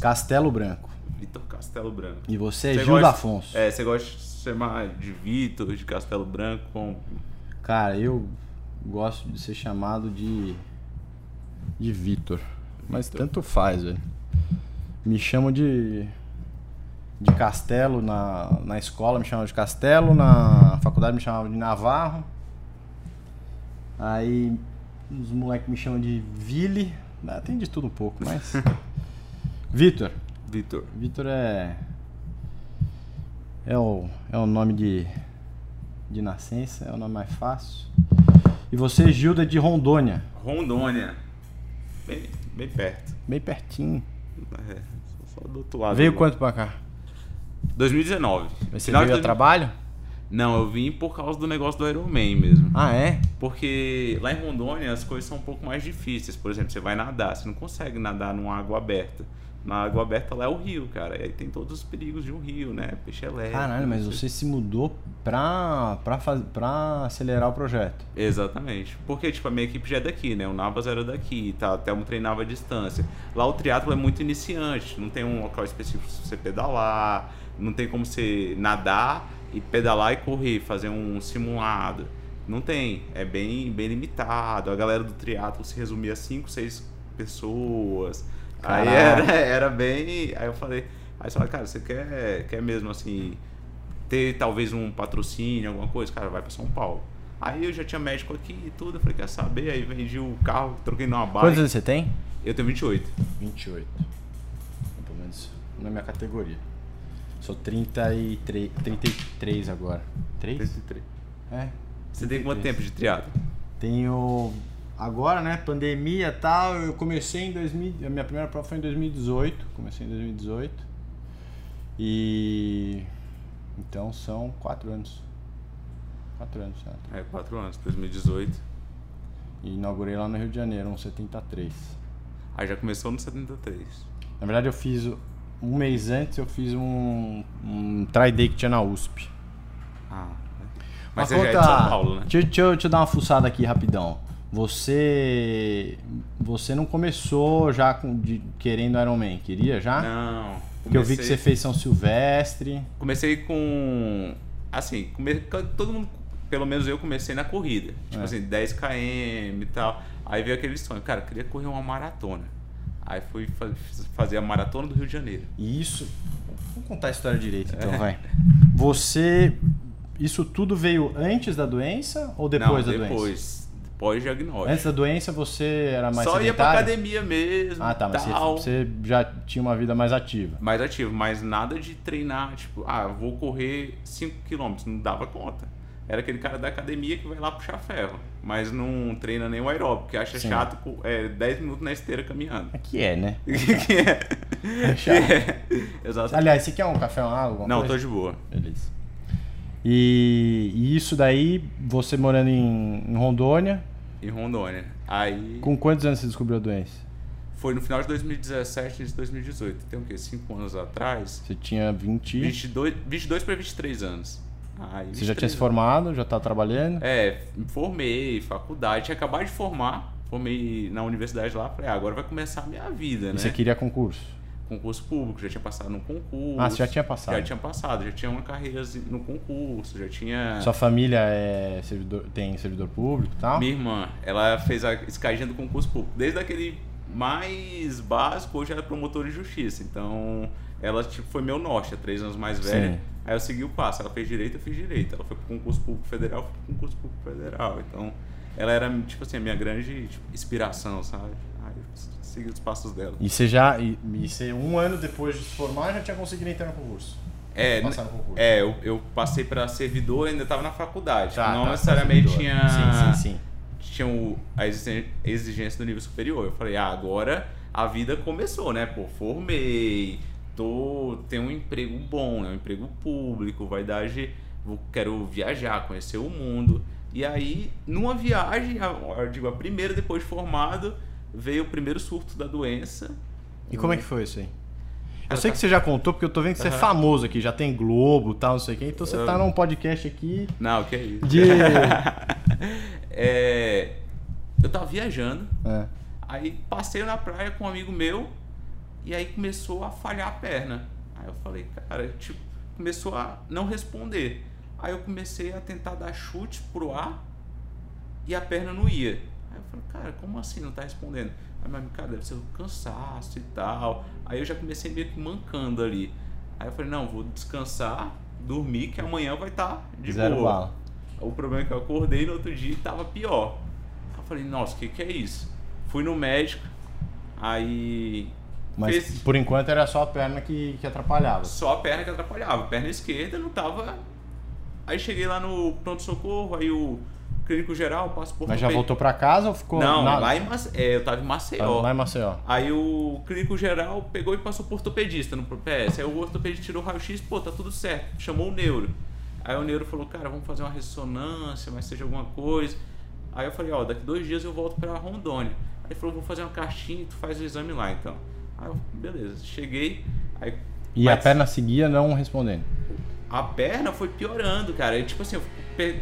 Castelo Branco. Vitor Castelo Branco. E você é Você Gil gosta- Afonso. É, você gosta de chamar de Vitor, de Castelo Branco, com... Cara, eu gosto de ser chamado de. de Vitor. Mas tanto faz, velho. Me chamam de. de Castelo na, na escola, me chamavam de Castelo, na faculdade me chamavam de Navarro. Aí os moleques me chamam de Vili. Ah, Tem de tudo um pouco, mas. Vitor. Vitor. Vitor é. É o, é o nome de, de nascença, é o nome mais fácil. E você, Gilda, de Rondônia. Rondônia. Bem, bem perto. Bem pertinho. É, só do outro lado. Veio quanto pra cá? 2019. Você Final de veio a dois- trabalho? Não, eu vim por causa do negócio do Ironman mesmo. Ah, é? Porque lá em Rondônia as coisas são um pouco mais difíceis. Por exemplo, você vai nadar, você não consegue nadar numa água aberta. Na água aberta lá é o rio, cara. E aí tem todos os perigos de um rio, né? Peixe elétrico. Caralho, mas você se mudou pra, pra, faz, pra acelerar o projeto. Exatamente. Porque, tipo, a minha equipe já é daqui, né? O Navas era daqui, tá? Até um treinava à distância. Lá o triatlo é muito iniciante, não tem um local específico pra você pedalar, não tem como você nadar e pedalar e correr, fazer um simulado. Não tem, é bem, bem limitado. A galera do triatlo se resumia a 5, 6 pessoas. Aí Caraca. era, era bem. Aí eu falei, aí você fala, cara, você quer, quer mesmo assim ter talvez um patrocínio, alguma coisa, cara, vai pra São Paulo. Aí eu já tinha médico aqui e tudo, eu falei, quer saber? Aí vendi o carro, troquei numa Quantos bike. anos você tem? Eu tenho 28. 28. Pelo menos na minha categoria. Sou 33, 33 agora. 3? 33. É. Você tem quanto 33. tempo de triatlo? Tenho. Agora, né? Pandemia e tal. Eu comecei em 2000. A minha primeira prova foi em 2018. Comecei em 2018. E. Então são 4 anos. 4 anos, certo? É, 4 anos, 2018. E inaugurei lá no Rio de Janeiro, um 73. Aí já começou no 73. Na verdade, eu fiz. Um mês antes, eu fiz um. Um try day que tinha na USP. Ah. Mas Mas você já é de conta- São Paulo, né? Deixa, deixa deixa eu dar uma fuçada aqui rapidão. Você. Você não começou já com, de, querendo Ironman? Queria já? Não. Porque eu vi que comecei- você fez São Silvestre. Comecei com. Assim, come... todo mundo, pelo menos eu comecei na corrida. Tipo É. assim, 10 km e tal. Aí veio aquele sonho, cara, eu queria correr uma maratona. Aí fui fa- fazer a maratona do Rio de Janeiro. E isso. Vamos contar a história direito, É. então, vai. Você. Isso tudo veio antes da doença ou depois Não, da doença? depois. Pós-diagnóstico. Antes da doença você era mais Só ia pra sedentário? academia mesmo. Ah, tá, mas você, tal. você já tinha uma vida mais ativa. Mais ativo, mas nada de treinar, tipo, ah, vou correr 5km, não dava conta. Era aquele cara da academia que vai lá puxar ferro, mas não treina nem o aeróbico, que acha Sim. chato co- é, 10 minutos na esteira caminhando. Aqui é, né? que é. É Que chato. é. Exato. Aliás, você quer um café, uma água? Não, tô coisa? de boa. Beleza. E, e isso daí, você morando em, em Rondônia, Em Rondônia. Aí com quantos anos você descobriu a doença? foi no final de 2017 e de 2018. Tem o quê? 5 anos atrás? Você tinha 20. 22, 22 para 23 anos. Aí, Você já tinha 23 se formado, já tá trabalhando? É, me formei, faculdade, tinha acabado de formar, formei na universidade lá, falei, ah, agora vai começar a minha vida, E né? você queria concurso? Concurso público, já tinha passado no concurso. Ah, você já tinha passado. Já tinha passado, já tinha uma carreira no concurso, já tinha. Sua família é servidor, tem servidor público e tal? Minha irmã, ela fez a escadinha do concurso público. Desde aquele mais básico, hoje ela é promotora de justiça. Então, ela tipo, foi meu norte, é três anos mais velha. Sim. Aí eu segui o passo. Ela fez direito, eu fiz direito. Ela foi pro concurso público federal, eu fui pro concurso público federal. Então, ela era, tipo assim, a minha grande tipo, inspiração, sabe? Aí eu segui os passos dela. E você já. E, e você, um ano depois de se formar, já tinha conseguido entrar no concurso? É, no concurso. é eu, eu passei para servidor e ainda estava na faculdade. Tá, não tá, necessariamente tinha. Sim, sim, sim. tinha o- a exigência- do nível superior. Eu falei, ah, agora a vida começou, né? Pô, formei, tô, tenho um emprego bom, né? Um emprego público, vai dar de, vou, quero viajar, conhecer o mundo. E aí, numa viagem, eu digo, a primeira depois de formado, veio o primeiro surto da doença. E como é que foi isso aí? Eu sei tá- que você já contou, porque eu tô vendo que você é Aham. famoso aqui, já tem Globo e tal, não sei o quê. Então você Eu- tá num podcast aqui Não, que é isso. de. É, eu tava viajando, É. Aí passei na praia com um amigo meu E aí começou a falhar a perna. Aí eu falei, cara, tipo, começou a não responder. Aí eu comecei a tentar dar chute pro ar e a perna não ia. Aí eu falei, cara, como assim não tá respondendo? Aí, mas, cara, deve ser o cansaço e tal. Aí eu já comecei meio que mancando ali. Aí eu falei, não, vou descansar, dormir, que amanhã vai estar tá de Zero boa. bala. O problema é que eu acordei no outro dia e tava pior. Aí eu falei, nossa, o que, que é isso? Fui no médico, aí Mas Fez- por enquanto era só a perna que, que atrapalhava. só a perna que atrapalhava. A perna esquerda não tava. Aí cheguei lá no pronto-socorro, aí o clínico geral, passo por Mas já voltou pra casa ou ficou Não, na... lá em Mace... é, eu tava em Maceió. lá em Maceió? Aí o clínico geral pegou e passou por ortopedista no PS. Aí o ortopedista tirou o raio-x, pô, tá tudo certo. Chamou o neuro. Aí o neuro falou, cara, vamos fazer uma ressonância, mas seja alguma coisa. Aí eu falei, ó, daqui dois dias eu volto pra Rondônia. Aí ele falou, vou fazer uma cartinha e tu faz o exame lá então. Aí eu, beleza, cheguei. Aí, E a mas perna seguia não respondendo. a perna foi piorando, cara. E, tipo assim, eu,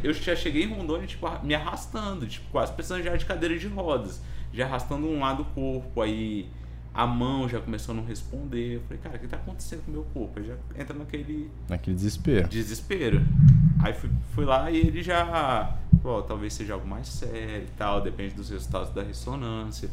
eu já cheguei em Rondônia, tipo, me arrastando, tipo, quase precisando já de cadeira de rodas. Já arrastando um lado do corpo, aí a mão já começou a não responder. Eu falei, cara, o que tá acontecendo com o meu corpo? Aí já entra naquele Naquele desespero. desespero. Aí fui, fui lá e ele já, pô, talvez seja algo mais sério e tal, depende dos resultados da ressonância.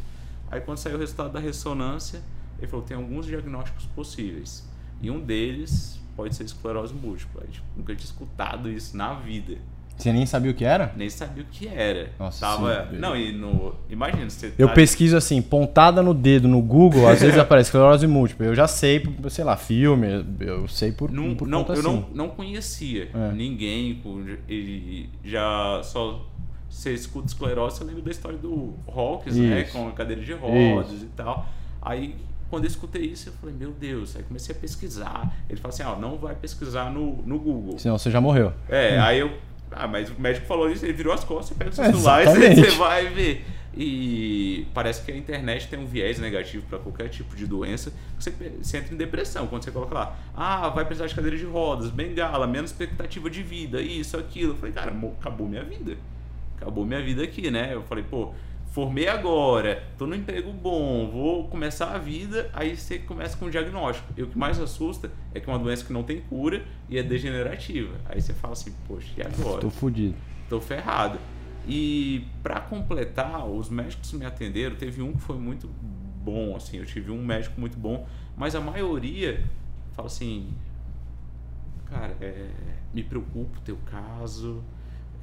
Aí quando saiu o resultado da ressonância, ele falou, tem alguns diagnósticos possíveis. E um deles pode ser esclerose múltipla. A gente nunca tinha escutado isso na vida. Você nem sabia o que era? Nem sabia o que era. Nossa, Tava, sim. não, e no, imagina, você Eu tá- pesquiso assim, pontada no dedo no Google, às vezes aparece esclerose múltipla. Eu já sei, sei lá, filme, eu sei por, Não, por não, eu assim. não, não conhecia É. ninguém e já só você escuta esclerose, você lembra da história do Hawkins, né, com a cadeira de rodas Isso. e tal. Aí quando eu escutei isso, eu falei, meu Deus, aí comecei a pesquisar. Ele falou assim, ó, não vai pesquisar no, no Google. Senão você já morreu. É, aí eu. Ah, mas o médico falou isso, ele virou as costas, você pega o seu É, celular e exatamente. você, você vai ver. E parece que a internet tem um viés negativo para qualquer tipo de doença. Você, você entra em depressão quando você coloca lá. Ah, vai precisar de cadeira de rodas, bengala, menos expectativa de vida, isso, aquilo. Eu falei, cara, acabou minha vida. Acabou minha vida aqui, né? Eu falei, pô, formei agora, tô no emprego bom, vou começar a vida, aí você começa com o diagnóstico. E o que mais assusta é que é uma doença que não tem cura e é degenerativa. Aí você fala assim, poxa, e agora? Tô fudido. tô ferrado. E para completar, os médicos me atenderam, teve um que foi muito bom, assim, eu tive um médico muito bom, mas a maioria fala assim, cara, é, me preocupa o teu caso.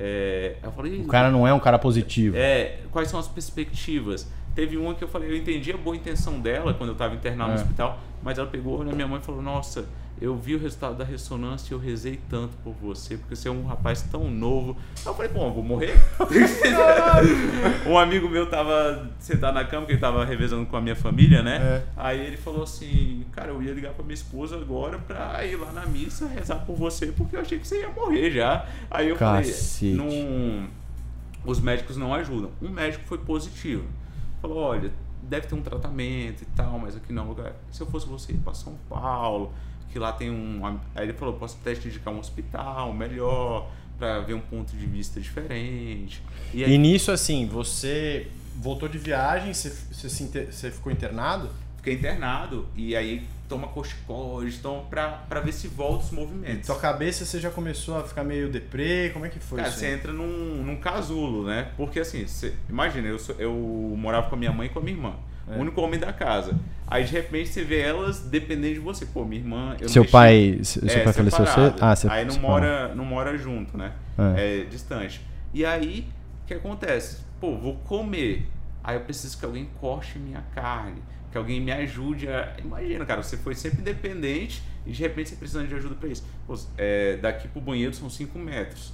É, eu falei, O cara não é um cara positivo. é, quais são as perspectivas? Teve uma que eu falei, eu entendi a boa intenção dela quando eu estava internado É. no hospital, mas ela pegou na minha mãe e falou: Nossa, eu vi o resultado da ressonância e eu rezei tanto por você, porque você é um rapaz tão novo. Aí eu falei: Bom, eu vou morrer. um amigo meu tava sentado na cama, que ele tava revezando com a minha família, né? É. Aí ele falou assim: Cara, eu ia ligar pra minha esposa agora pra ir lá na missa rezar por você, porque eu achei que você ia morrer já. Aí eu Cacete. falei: Não os médicos não ajudam. Um médico foi positivo. Falou, olha, deve ter um tratamento e tal, mas aqui não. lugar. Se eu fosse você ir para São Paulo, que lá tem um. Aí ele falou, posso até te indicar um hospital melhor, para ver um ponto de vista diferente. E aí E nisso, assim, você voltou de viagem, você, você, você ficou internado? fiquei internado e aí toma corticoide, toma pra, pra ver se volta os movimentos. Tua cabeça você já começou a ficar meio deprê? Como é que foi Cara, isso? você aí? entra num, num casulo, né? Porque assim, você, imagina, eu, eu morava com a minha mãe e com a minha irmã. É. O único homem da casa. Aí de repente você vê elas dependendo de você. Pô, minha irmã. eu não Seu mexi- pai, seu É, pai faleceu cedo? Ah, você Aí não mora, não mora junto, né? É. É. distante. E aí, o que acontece? Pô, vou comer. Aí eu preciso que alguém corte minha carne. Que alguém me ajude a. Imagina, cara, você foi sempre independente e de repente você precisa de ajuda pra isso. Pô, é, daqui pro banheiro são 5 metros.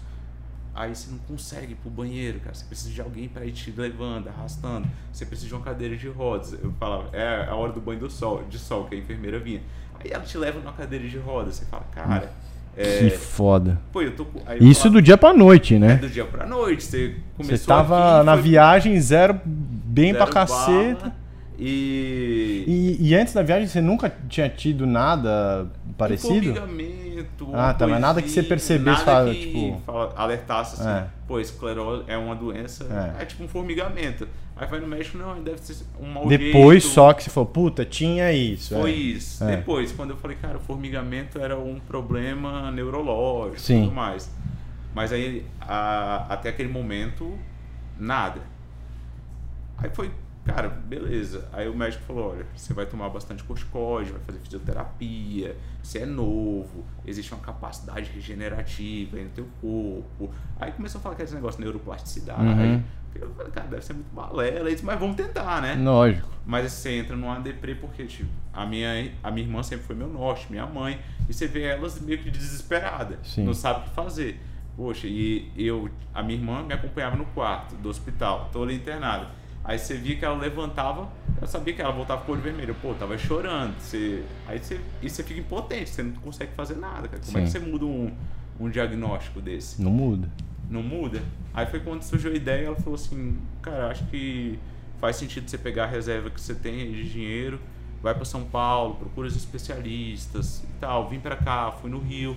Aí você não consegue ir pro banheiro, cara. Você precisa de alguém para ir te levando, arrastando. Você precisa de uma cadeira de rodas. Eu falava, é a hora do banho do sol, de sol, que a enfermeira vinha. Aí ela te leva numa cadeira de rodas. Você fala, cara, é, Que foda. Pô, eu tô Isso falo, do dia pra noite, é né? do dia pra noite. Você começou Você tava aqui, na foi viagem, zero, bem zero pra caceta. bala, E. E, e antes da viagem você nunca tinha tido nada parecido? Formigamento. Ah, tá, mas nada que você percebesse, fala, que tipo- fala- alertasse assim, É. pô, esclerose é uma doença, É. é. tipo um formigamento. Aí vai no médico, não, deve ser um mau Depois jeito. só que você falou, puta, tinha isso. Foi é. isso. É. Depois, quando eu falei, cara, o formigamento era um problema neurológico e Sim. tudo mais. Mas aí, a- até aquele momento, nada. Aí foi, cara, beleza. Aí o médico falou, olha, você vai tomar bastante corticóide, vai fazer fisioterapia, você é novo, existe uma capacidade regenerativa aí no teu corpo. Aí começou a falar aquele negócio de neuroplasticidade. Uhum. Eu falei, cara, deve ser muito balela, isso, mas vamos tentar, né? Lógico. Mas você entra numa deprê porque, tipo, a minha, a minha irmã sempre foi meu norte, minha mãe, e você vê elas meio que desesperadas, Sim. não sabe o que fazer. Poxa, e eu, a minha irmã me acompanhava no quarto do hospital, tô ali internado. Aí você via que ela levantava, eu sabia que ela voltava com o olho vermelho. Pô, tava chorando. Você, aí você, e você fica impotente, você não consegue fazer nada, cara. Como é que Sim. você muda um, um diagnóstico desse? Não muda. não muda. Aí foi quando surgiu a ideia, ela falou assim, cara, acho que faz sentido você pegar a reserva que você tem de dinheiro, vai para São Paulo, procura os especialistas e tal. Vim para cá, fui no Rio,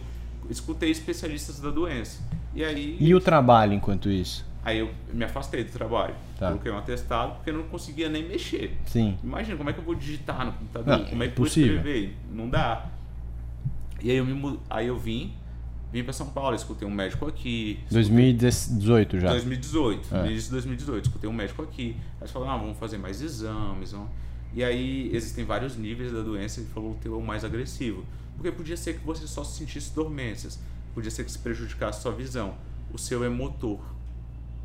escutei especialistas da doença. E aí, E o trabalho enquanto isso? Aí eu me afastei do trabalho. Tá. Coloquei um atestado porque eu não conseguia nem mexer. Sim. Imagina, como é que eu vou digitar no computador? Não, como é que eu vou escrever? Não dá. E aí eu, me, aí eu vim, vim para São Paulo, escutei um médico aqui, 2018 já. 2018, É. no início de 2018, escutei um médico aqui. Aí eles falaram, ah, vamos fazer mais exames. Vamos... E aí existem vários níveis da doença, ele falou o teu é o mais agressivo. Porque podia ser que você só sentisse dormências, podia ser que se prejudicasse sua visão. O seu é motor.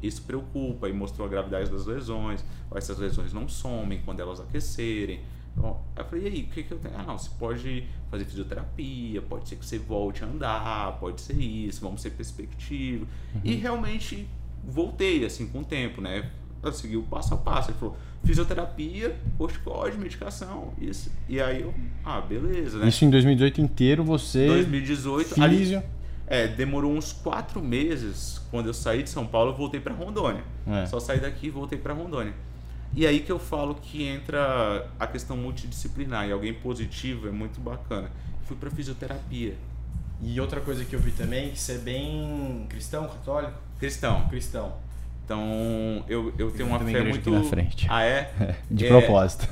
Isso preocupa e mostrou a gravidade das lesões. Essas lesões não somem quando elas aquecerem. Então, eu falei, e aí, o que, que eu tenho? Ah, não, você pode fazer fisioterapia, pode ser que você volte a andar, pode ser isso, vamos ser perspectivo. E realmente voltei, assim, com o tempo, né? Eu segui o passo a passo. Ele falou, fisioterapia, corticóide, medicação, isso. E aí eu, ah, beleza, né? Isso em 2018 inteiro você. 2018, ali, Físio. É, demorou uns quatro meses. Quando eu saí de São Paulo, eu voltei para Rondônia. É. Só saí daqui e voltei para Rondônia. E aí que eu falo que entra a questão multidisciplinar. E alguém positivo é muito bacana. Fui para fisioterapia. E outra coisa que eu vi também, que você é bem cristão, católico? Cristão. Cristão. Então, eu, eu tenho uma fé muito. aqui na frente. Ah, é? De É, propósito.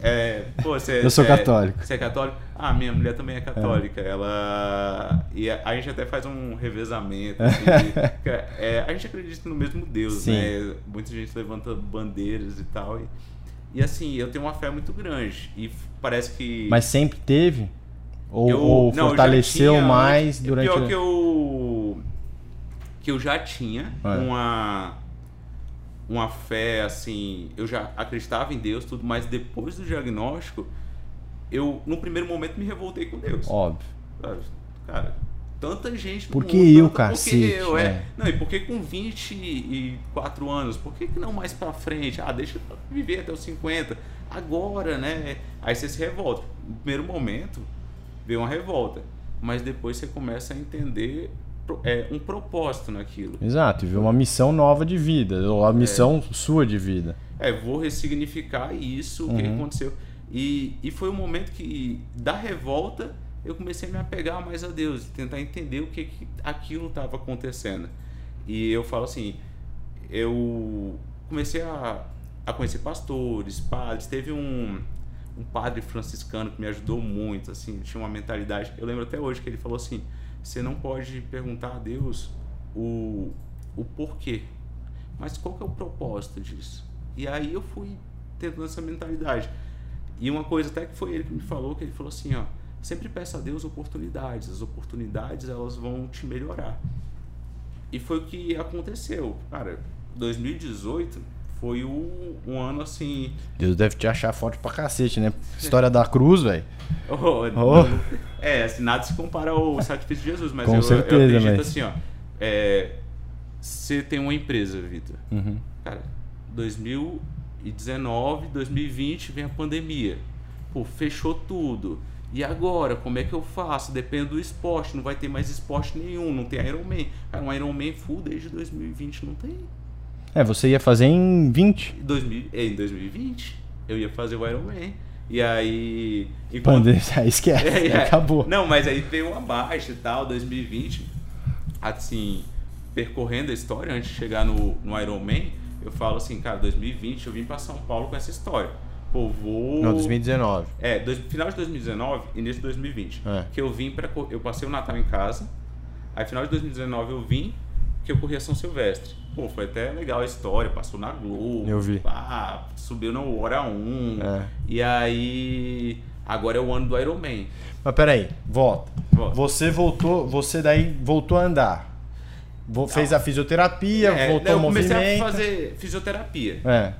É, pô, você, Eu sou é- católico. Você é católico? Ah, minha mulher também é católica. Ela. E a, a gente até faz um revezamento. assim, que é, a gente acredita no mesmo Deus, Sim. né? Muita gente levanta bandeiras e tal. E, e assim, eu tenho uma fé muito grande. E parece que. Mas sempre teve? Ou, eu- ou não, fortaleceu tinha- mais é durante Pior que eu. Que eu já tinha É. uma. Uma fé, assim. Eu já acreditava em Deus, tudo, mas depois do diagnóstico, eu, no primeiro momento, me revoltei com Deus. Óbvio. Cara, Cara, tanta gente. no Por que mundo, eu, tanta- por cacete, que eu, é. é. Não, e por que com 24 anos? Por que, que não mais pra frente? Ah, deixa eu viver até os 50. Agora, né? Aí você se revolta. No primeiro momento, veio uma revolta. Mas depois você começa a entender é, um propósito naquilo. Exato, e viu uma missão nova de vida, ou a missão sua de vida. É, vou ressignificar isso, o que Uhum. aconteceu. E, e foi o momento que, da revolta, eu comecei a me apegar mais a Deus, e tentar entender o que, que aquilo estava acontecendo. E eu falo assim, eu comecei a, a conhecer pastores, padres, teve um, um padre franciscano que me ajudou muito, assim, tinha uma mentalidade. Eu lembro até hoje que ele falou assim: você não pode perguntar a Deus o, o porquê, mas qual que é o propósito disso? E aí eu fui tentando essa mentalidade. E uma coisa até que foi ele que me falou, que ele falou assim, ó, sempre peça a Deus oportunidades, as oportunidades elas vão te melhorar. E foi o que aconteceu. Cara, 2018 foi um, um ano assim. Deus deve te achar forte pra cacete, né? História da cruz, velho. Oh, Oh. É, assim, nada se compara ao sacrifício de Jesus, mas Com eu, certeza, eu acredito assim, ó. É, você tem uma empresa, Vitor. Uhum. Cara, 2019, 2020 vem a pandemia. Pô, fechou tudo. E agora, como é que eu faço? Depende do esporte, não vai ter mais esporte nenhum, não tem Ironman. Cara, um Ironman full desde 2020 não tem. É, você ia fazer em 20. Em 2000, é, em 2020. eu ia fazer o Ironman. E aí. Enquanto... Aí esquece, é, é. acabou. Não, mas aí veio uma baixa e tal, 2020. Assim, percorrendo a história antes de chegar no, no Ironman, eu falo assim, cara, 2020 eu vim para São Paulo com essa história. Pô, vou. Não, 2019. É, dois, final de 2019, início de 2020. É. Que eu vim para. Eu passei o Natal em casa. Aí, final de 2019, eu vim que eu corri a São Silvestre. Pô, foi até legal a história, passou na Globo. Eu vi. Pá, subiu no Hora 1. É. E aí. Agora é o ano do Ironman. Mas peraí, volta. volta. Você voltou, você daí voltou a andar. Fez a fisioterapia, é, voltou ao movimento. Eu comecei a fazer fisioterapia. É.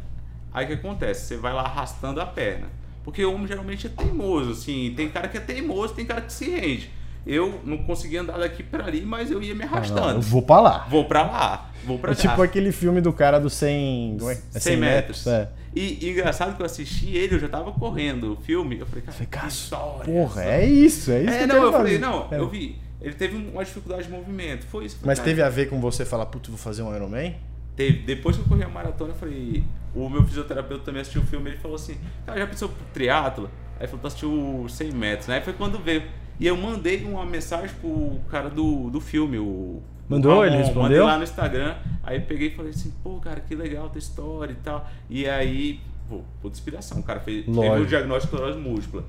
Aí o que acontece? Você vai lá arrastando a perna. Porque o homem geralmente é teimoso, assim. Tem cara que é teimoso, tem cara que se rende. Eu não conseguia andar daqui para ali, mas eu ia me arrastando. Ah, não, eu vou para lá. Vou para lá. Vou para é tipo aquele filme do cara do 100, é? 100, 100 metros. metros é. E, e, engraçado que eu assisti ele, eu já tava correndo o filme. Eu falei, cara, que história. Porra, é isso, é isso. É, que não, eu, eu falei, não, eu vi. Ele teve uma dificuldade de movimento. Foi isso. Mas teve a ver com você falar, putz, vou fazer um Ironman? Teve. Depois que eu corri a maratona, eu falei. O meu fisioterapeuta também assistiu o filme. Ele falou assim: Cara, já pensou pro triatlo? Aí falou: Tu assistiu 100 metros, né? Aí foi quando veio. E eu mandei uma mensagem pro cara do, do filme, o. Mandou? ele respondeu? Mandei lá no Instagram. Aí peguei e falei assim: Pô, cara, que legal tua história e tal. E aí, pô, puta inspiração. O cara fez, teve o diagnóstico de esclerose múltipla.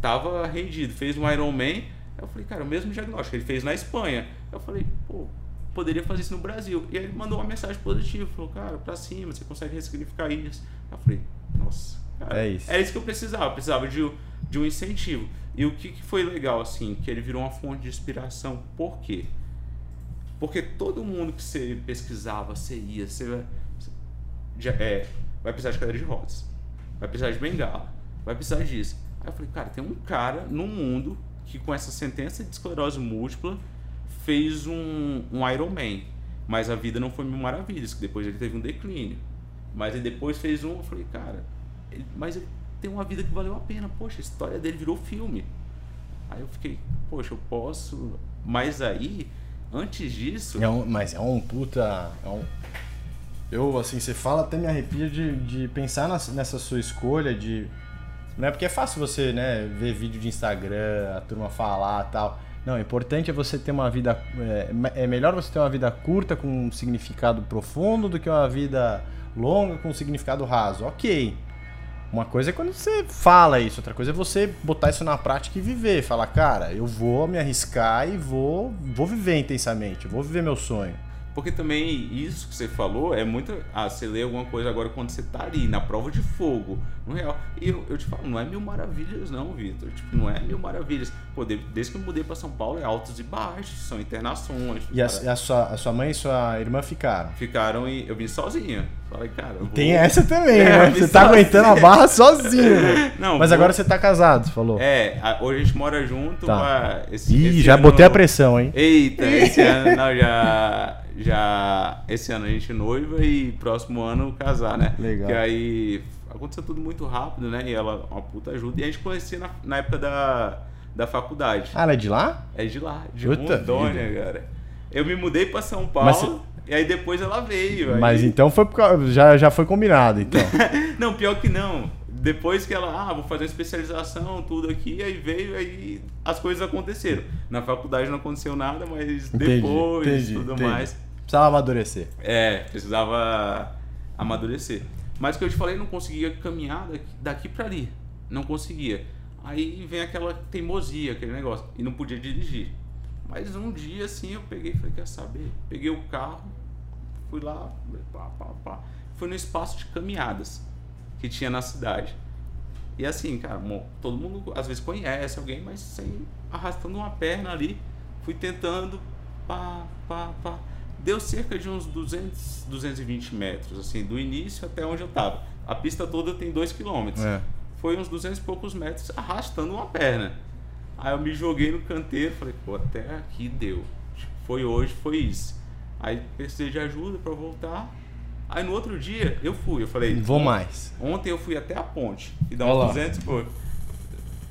Tava rendido, fez um Ironman eu falei, cara, o mesmo diagnóstico ele fez na Espanha. Eu falei, pô, poderia fazer isso no Brasil. E aí ele mandou uma mensagem positiva, falou, cara, pra cima, você consegue ressignificar isso. Eu falei, nossa, cara, é isso. É isso que eu precisava, eu precisava de, de um incentivo. E o que, que foi legal, assim, que ele virou uma fonte de inspiração. Por quê? Porque todo mundo que você pesquisava, você ia, você já, é, vai precisar de cadeira de rodas, vai precisar de bengala, vai precisar disso. Aí eu falei, cara, tem um cara no mundo que com essa sentença de esclerose múltipla fez um, um Iron Man. Mas a vida não foi mil maravilhas, que depois ele teve um declínio. Mas ele depois fez um, eu falei, cara, ele, mas ele tem uma vida que valeu a pena. Poxa, a história dele virou filme. Aí eu fiquei, poxa, eu posso. Mas aí, antes disso. É um, mas é um puta. É um... Eu, assim, você fala, até me arrepia de, de pensar nessa sua escolha de não é porque é fácil você, né, ver vídeo de Instagram, a turma falar tal. Não, o importante é você ter uma vida. É, é melhor você ter uma vida curta com um significado profundo do que uma vida longa com um significado raso. Ok. Uma coisa é quando você fala isso, outra coisa é você botar isso na prática e viver. Falar, cara, eu vou me arriscar e vou, vou viver intensamente, vou viver meu sonho. Porque também isso que você falou é muito. Ah, você lê alguma coisa agora quando você tá ali, na prova de fogo, no real. E eu, eu te falo, não é mil maravilhas, não, Vitor. Tipo, não é mil maravilhas. Pô, desde que eu mudei pra São Paulo é altos e baixos, são internações. E a, a, sua, a sua mãe e sua irmã ficaram? Ficaram e eu vim sozinha. Falei, cara. Vou... Tem essa também, é, né? Você tá aguentando a barra sozinho. Né? Não, Mas vou... agora você tá casado, falou. É, hoje a gente mora junto. Tá. Esse, Ih, esse já botei a pressão, hein? Eita, esse ano não, já já esse ano a gente noiva e próximo ano casar, né? Legal. Que aí aconteceu tudo muito rápido, né? E ela, uma puta ajuda. E a gente conhecia na, na época da, da faculdade. Ah, ela é de lá? É de lá, de puta Rondônia, vida. cara. Eu me mudei para São Paulo. E aí depois ela veio. Mas então foi já, já foi combinado, então. não, pior que não depois que ela, ah, vou fazer uma especialização, tudo aqui, aí veio, aí as coisas aconteceram. Na faculdade não aconteceu nada, mas entendi, depois entendi, tudo entendi. mais. Precisava amadurecer. É, precisava amadurecer. Mas o que eu te falei, não conseguia caminhar daqui, para ali. Não conseguia. Aí vem aquela teimosia, aquele negócio. E não podia dirigir. Mas um dia assim eu peguei e falei, quer saber? Peguei o carro, fui lá, pá, pá, pá. Fui no espaço de caminhadas que tinha na cidade. E assim, cara, todo mundo às vezes conhece alguém, mas sem arrastando uma perna ali, fui tentando, pá, pá, pá. Deu cerca de uns 200, 220 metros, assim, do início até onde eu tava. A pista toda tem 2 quilômetros. É. Foi uns 200 e poucos metros arrastando uma perna. Aí eu me joguei no canteiro, falei, pô, até aqui deu. Foi hoje, foi isso. Aí precisei de ajuda para voltar. Aí no outro dia eu fui, eu falei. Vou mais. Ontem eu fui até a ponte. E dá uns Olá. 200 por.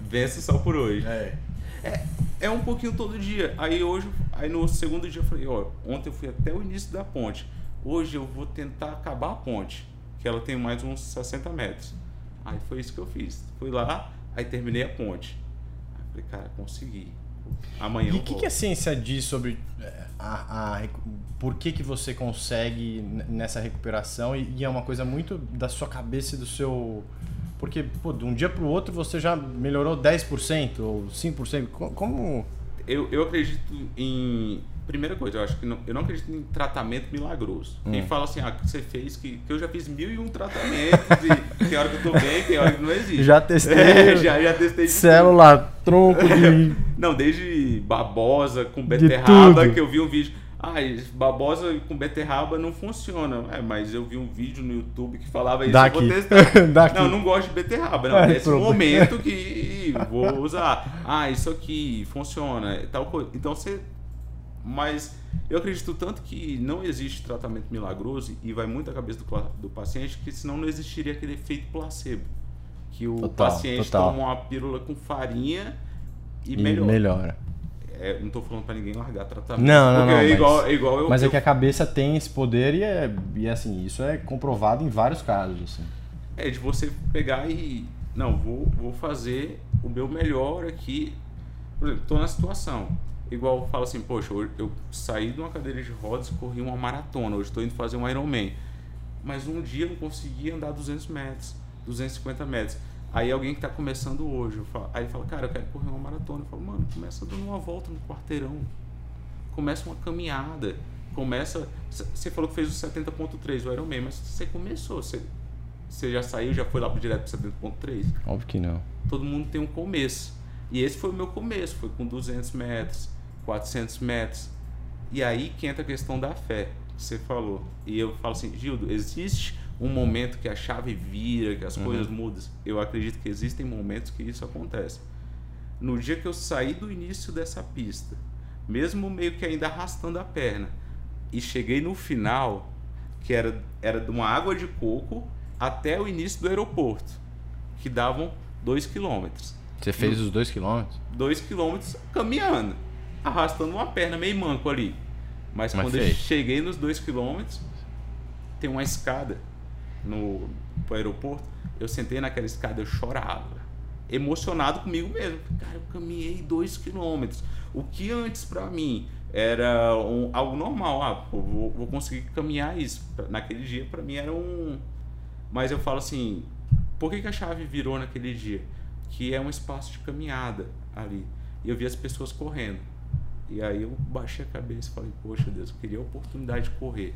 Vence só por hoje. É. é. É um pouquinho todo dia. Aí hoje, aí no segundo dia eu falei, ó, ontem eu fui até o início da ponte. Hoje eu vou tentar acabar a ponte, que ela tem mais uns 60 metros. Aí foi isso que eu fiz. Fui lá, aí terminei a ponte. Aí falei, cara, consegui. Amanhã E o que, que a ciência diz sobre é, a, a por que, que você consegue nessa recuperação? E, e é uma coisa muito da sua cabeça e do seu. Porque, pô, de um dia pro outro você já melhorou 10% ou 5%. Co- Como. Eu, eu acredito em. Primeira coisa, eu acho que não, eu não acredito em tratamento milagroso. Hum. Quem fala assim, ah, que você fez, que, que eu já fiz mil e um tratamentos, e tem hora que eu tô bem, tem hora que não existe. Já testei. É, já, já testei de Célula, tronco de. Não, desde babosa com beterraba, tudo. que eu vi um vídeo. Ah, babosa com beterraba não funciona. É, mas eu vi um vídeo no YouTube que falava isso, Daqui. eu vou testar. Daqui. Não, não gosto de beterraba, não. É, Nesse pronto. momento que vou usar. Ah, isso aqui funciona, tal coisa. Então você. Mas eu acredito tanto que não existe tratamento milagroso e vai muito à cabeça do, do paciente que senão não existiria aquele efeito placebo. Que o Total, paciente total. toma uma pílula com farinha e, E melhora. melhora. É, não tô falando pra ninguém largar tratamento. Não, não, não, É mas- igual, é igual eu. Mas é eu- que a cabeça tem esse poder e é, e é assim, isso é comprovado em vários casos. Assim. É de você pegar e. Não, vou, vou fazer o meu melhor aqui. Por exemplo, tô na situação. Igual eu falo assim, poxa, hoje eu saí de uma cadeira de rodas e corri uma maratona. Hoje estou indo fazer um Ironman. Mas um dia eu não consegui andar 200 metros, 250 metros. Aí alguém que está começando hoje, falo- aí ele fala, cara, eu quero correr uma maratona. Eu falo, mano, começa dando uma volta no quarteirão. Começa uma caminhada. Começa. Você falou que fez o 70.3, o Ironman, mas você começou. Você, você já saiu, já foi lá pro direto pro 70.3 Óbvio que não. todo mundo tem um começo. E esse foi o meu começo, foi com 200 metros, 400 metros. E aí que entra a questão da fé, que você falou. E eu falo assim, Gildo, existe um momento que a chave vira, que as coisas mudam? Eu acredito que existem momentos que isso acontece. No dia que eu saí do início dessa pista, mesmo meio que ainda arrastando a perna, e cheguei no final, que era, era de uma água de coco até o início do aeroporto, que davam 2 quilômetros. Você fez os dois quilômetros? 2 quilômetros caminhando, arrastando uma perna meio manco ali. Mas, Mas quando eu fez. cheguei nos 2 quilômetros, tem uma escada no pro aeroporto. Eu sentei naquela escada, eu chorava. Emocionado comigo mesmo. Cara, eu caminhei 2 quilômetros. O que antes pra mim era um- algo normal. Ah, vou, vou conseguir caminhar isso. Naquele dia pra mim era um. Mas eu falo assim, por que, que a chave virou naquele dia? Que é um espaço de caminhada ali. E eu vi as pessoas correndo. E aí eu baixei a cabeça e falei, poxa Deus, eu queria a oportunidade de correr.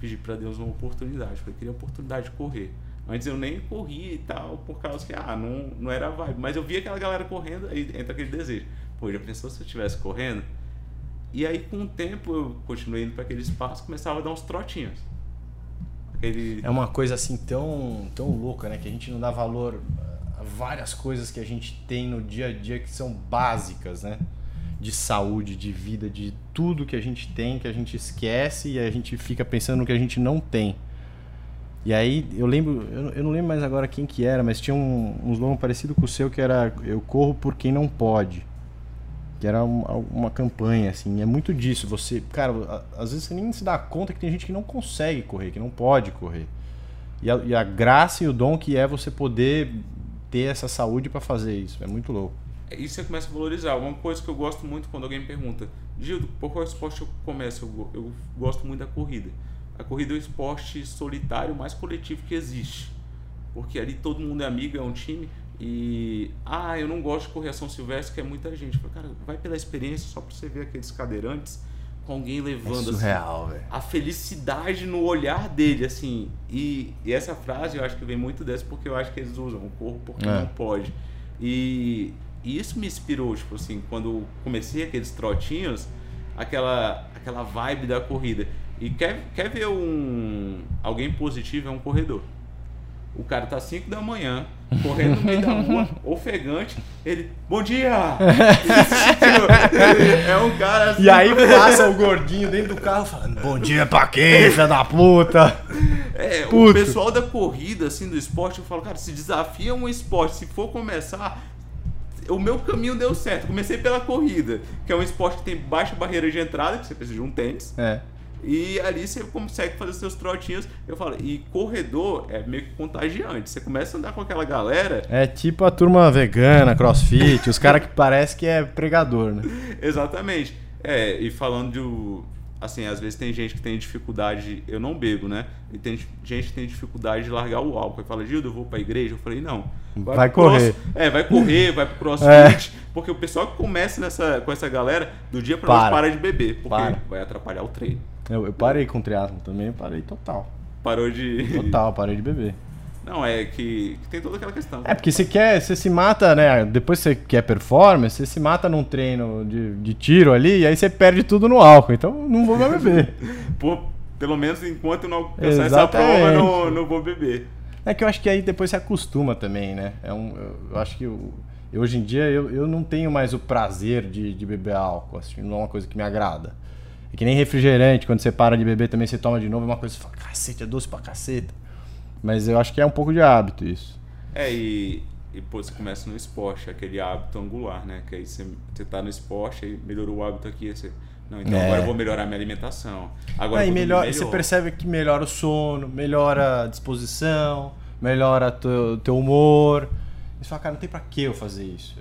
Pedi para Deus uma oportunidade. Falei, queria a oportunidade de correr. Antes eu nem corria e tal, por causa que, ah, não, não era vibe. Mas eu vi aquela galera correndo, aí entra aquele desejo. Pô, já pensou se eu estivesse correndo? E aí, com o tempo, eu continuei indo para aquele espaço começava a dar uns trotinhos. Aquele... É uma coisa assim tão, tão louca, né? Que a gente não dá valor a várias coisas que a gente tem no dia a dia que são básicas, né? De saúde, de vida, de tudo que a gente tem, que a gente esquece e a gente fica pensando no que a gente não tem. E aí eu lembro, eu, não lembro mais agora quem que era, mas tinha um, um slogan parecido com o seu que era Eu corro por quem não pode. Que era uma, uma campanha, assim. É muito disso. Você, cara, às vezes você nem se dá conta que tem gente que não consegue correr, que não pode correr. E a, e a graça e o dom que é você poder ter essa saúde pra fazer isso. É muito louco. E você começa a valorizar. Uma coisa que eu gosto muito quando alguém me pergunta, Gildo, por qual esporte eu começo? Eu, eu gosto muito da corrida. A corrida é o esporte solitário mais coletivo que existe. Porque ali todo mundo é amigo, é um time. E, ah, eu não gosto de correr a São Silvestre, que é muita gente. Falo, cara, vai pela experiência só pra você ver aqueles cadeirantes com alguém É levando assim, surreal, velho. a felicidade no olhar dele, assim. E, e essa frase eu acho que vem muito dessa porque eu acho que eles usam o corpo porque É. não pode. E, e isso me inspirou, tipo assim, quando comecei aqueles trotinhos, aquela, aquela vibe da corrida. E quer, quer ver um alguém positivo é um corredor. O cara tá 5 da manhã, correndo no meio da rua, ofegante, ele, bom dia! é um cara assim. E aí passa o gordinho dentro do carro falando Bom dia pra quem, filha da puta? É, o Puto. pessoal da corrida, assim, do esporte, eu falo, cara, se desafia um esporte, se for começar, o meu caminho deu certo. Comecei pela corrida, que é um esporte que tem baixa barreira de entrada, que você precisa de um tênis, É. E ali você consegue fazer seus trotinhos. Eu falo, e corredor é meio que contagiante. Você começa a andar com aquela galera. É tipo a turma vegana, crossfit, os caras que parece que é pregador, né? Exatamente. É, e falando de. Assim, às vezes tem gente que tem dificuldade. Eu não bebo, né? E tem gente que tem dificuldade de largar o álcool. E fala, Gildo, eu vou pra igreja. Eu falei, não. Vai, correr. Cross, é, vai correr, vai pro crossfit. É. Porque o pessoal que começa nessa, com essa galera, do dia pra noite para de beber. Porque para. vai atrapalhar o treino. Eu, eu parei com o triatlon também, parei total. Parou de. Total, parei de beber. Não, é que, que, tem toda aquela questão. É porque você quer, você se mata, né? Depois você quer performance, você se mata num treino de, de tiro ali e aí você perde tudo no álcool. Então não vou mais beber. Pô, pelo menos enquanto não alcançar essa prova, não, não vou beber. É que eu acho que aí depois você acostuma também, né? É um, eu acho que eu, hoje em dia eu, eu não tenho mais o prazer de, de beber álcool. Assim, não é uma coisa que me agrada. É que nem refrigerante, quando você para de beber também você toma de novo, é uma coisa que você fala, cacete, é doce pra caceta. Mas eu acho que é um pouco de hábito isso. É, e, e pô, você começa no esporte, aquele hábito angular, né? Que aí você, você tá no esporte, aí melhorou o hábito aqui, você. Não, então é. agora eu vou melhorar minha alimentação. Agora aí melhor, você percebe que melhora o sono, melhora a disposição, melhora o teu humor. Você fala, cara, não tem pra que eu fazer isso.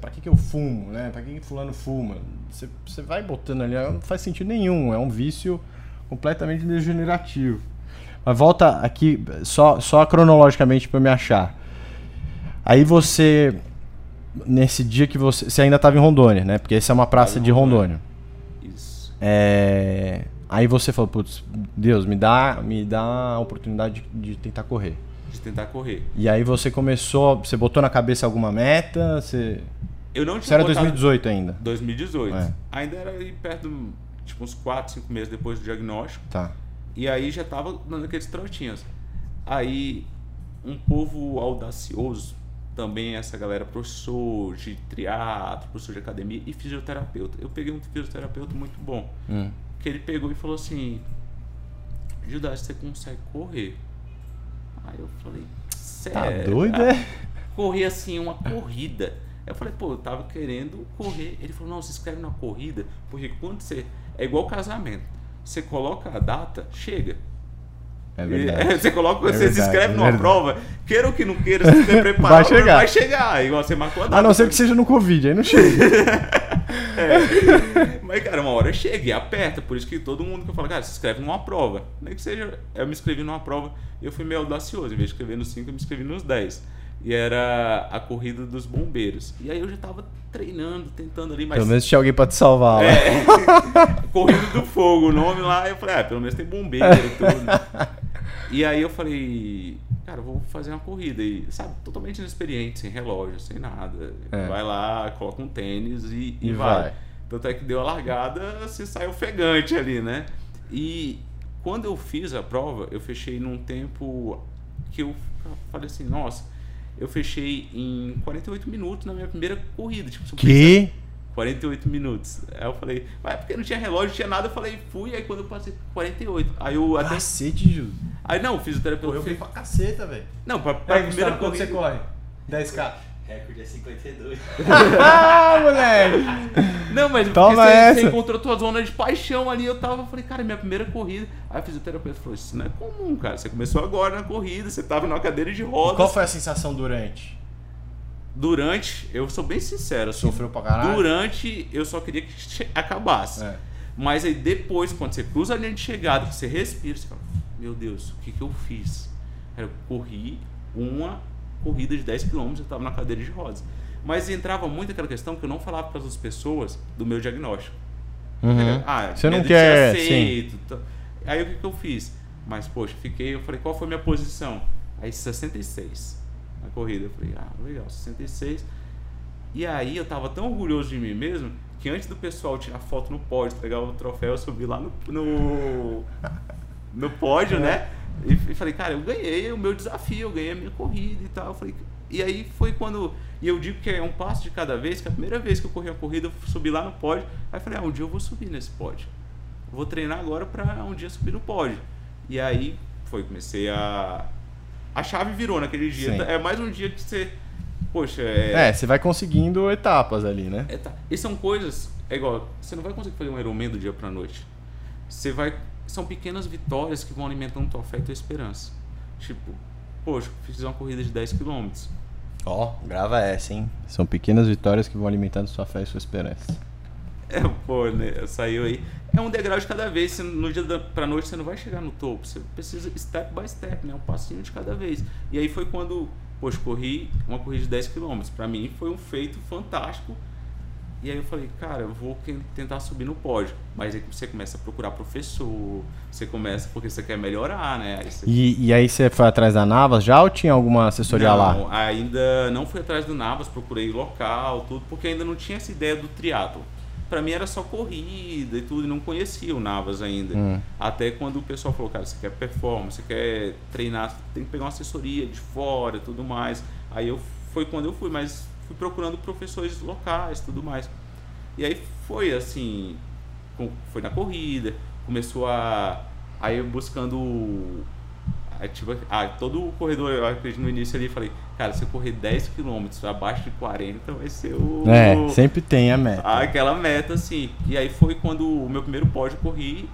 Pra que, que eu fumo, né? Pra que, que fulano fuma? Você, você vai botando ali, não faz sentido nenhum. É um vício completamente degenerativo. Mas volta aqui, só, só cronologicamente para me achar. Aí você, nesse dia que você. Você ainda estava em Rondônia, né? Porque essa é uma praça de Rondônia. Isso. É, aí você falou, putz, Deus, me dá, me dá a oportunidade de, de, tentar correr. De tentar correr. E aí você começou, você botou na cabeça alguma meta? Você. Eu não tinha Você era 2018 ainda? 2018. É. Ainda era aí perto, tipo, uns 4, 5 meses depois do diagnóstico. Tá. E aí já tava dando aqueles trotinhos. Aí um povo audacioso, também essa galera professor de triatlo, professor de academia e fisioterapeuta. Eu peguei um fisioterapeuta muito bom, hum. que ele pegou e falou assim: Judas, você consegue correr? Aí eu falei: Sério? Tá doido, é? Correr assim, uma corrida. Eu falei, pô, eu tava querendo correr. Ele falou, não, se inscreve na corrida, porque quando você. É igual casamento você coloca a data, chega. É verdade. Você coloca, é você verdade, se inscreve é numa prova, queira ou que não queira, se você preparar, vai chegar. vai chegar. Igual você marcou a data. A não ser que seja no Covid, aí não chega. é. Mas, cara, uma hora chega e aperta. Por isso que todo mundo que eu falo, cara, se inscreve numa prova. Nem que seja. Eu me inscrevi numa prova eu fui meio audacioso. Em vez de escrever nos 5, eu me inscrevi nos 10 e era a corrida dos bombeiros. E aí eu já tava treinando, tentando ali, mas. Pelo menos tinha alguém pra te salvar é, corrida do fogo, o nome lá. Eu falei, ah, pelo menos tem bombeiro e tudo. e aí eu falei, cara, eu vou fazer uma corrida. E, sabe, totalmente inexperiente, sem relógio, sem nada. É. Vai lá, coloca um tênis e, e, e vai. vai. Tanto é que deu a largada, você sai ofegante ali, né? E quando eu fiz a prova, eu fechei num tempo que eu falei assim, nossa eu fechei em 48 minutos na minha primeira corrida. Tipo, que? 48 minutos. Aí eu falei, vai, porque não tinha relógio, não tinha nada, eu falei, fui, aí quando eu passei 48. Aí eu até. Cacete, Júlio. Aí não, fiz o terapeuta. Eu fui pra caceta, velho. Não, pra, pra é, primeira Gustavo, corrida. você corre? 10k. Recorde é 52. ah, moleque! Não, mas Toma porque você, você, encontrou tua zona de paixão ali, eu tava, falei, cara, minha primeira corrida. Aí a fisioterapeuta falou, isso não é comum, cara. Você começou agora na corrida, você tava numa cadeira de rodas. qual foi a sensação durante? Durante, eu sou bem sincero. Assim, Sofreu pra caralho? Durante, eu só queria que acabasse. É. Mas aí depois, quando você cruza a linha de chegada, que você respira, você fala, meu Deus, o que que eu fiz? Eu corri uma corrida de 10 km, eu estava na cadeira de rodas. Mas entrava muito aquela questão que eu não falava para as pessoas do meu diagnóstico. Uhum. Ah, você não quer. Aceito, sim. Aí o que, que eu fiz? Mas, poxa, fiquei, eu falei, qual foi a minha posição? Aí 66 na corrida. Eu falei, ah, legal, 66. E aí eu tava tão orgulhoso de mim mesmo que antes do pessoal tirar foto no pódio, pegar o troféu, eu subi lá no, no, no pódio, né? E, e, falei, cara, eu ganhei o meu desafio, eu ganhei a minha corrida e tal. Eu falei, e aí foi quando. E eu digo que é um passo de cada vez, que a primeira vez que eu corri a corrida, eu subi lá no pódio. Aí falei, ah, um dia eu vou subir nesse pódio. Vou treinar agora para um dia subir no pódio. E aí foi, comecei a. A chave virou naquele dia. Sim. É mais um dia que você. Poxa, é. É, você vai conseguindo etapas ali, né? É, tá. E são coisas. É igual, você não vai conseguir fazer um Ironman do dia pra noite. você vai. São pequenas vitórias que vão alimentando tua fé e tua esperança. Tipo, poxa, fiz uma corrida de 10 km. Ó, grava essa, hein? São pequenas vitórias que vão alimentando sua fé e sua esperança. É, pô, né? Saiu aí. É um degrau de cada vez. Você, no dia da, pra noite você não vai chegar no topo. Você precisa step by step, né? Um passinho de cada vez. E aí foi quando, poxa, corri uma corrida de 10 km. Pra mim foi um feito fantástico. E aí eu falei, cara, eu vou tentar subir no pódio. Mas aí você começa a procurar professor, você começa porque você quer melhorar, né? Aí você... e, e, aí você foi atrás da Navas já ou tinha alguma assessoria não, lá? Não, ainda não fui atrás do Navas, procurei local, tudo, porque ainda não tinha essa ideia do triatlo para mim era só corrida e tudo, e não conhecia o Navas ainda. Hum. Até quando o pessoal falou, cara, você quer performance, você quer treinar, tem que pegar uma assessoria de fora e tudo mais. Aí eu foi quando eu fui, mas fui procurando professores locais tudo mais. E aí foi assim, foi na corrida, começou a. Aí buscando Aí, tipo, ah, todo o corredor, eu acredito no início ali, falei, cara, se eu correr 10 km abaixo de 40, vai ser o. É, sempre tem a meta. aquela meta, assim. E aí foi quando o meu primeiro pódio corri,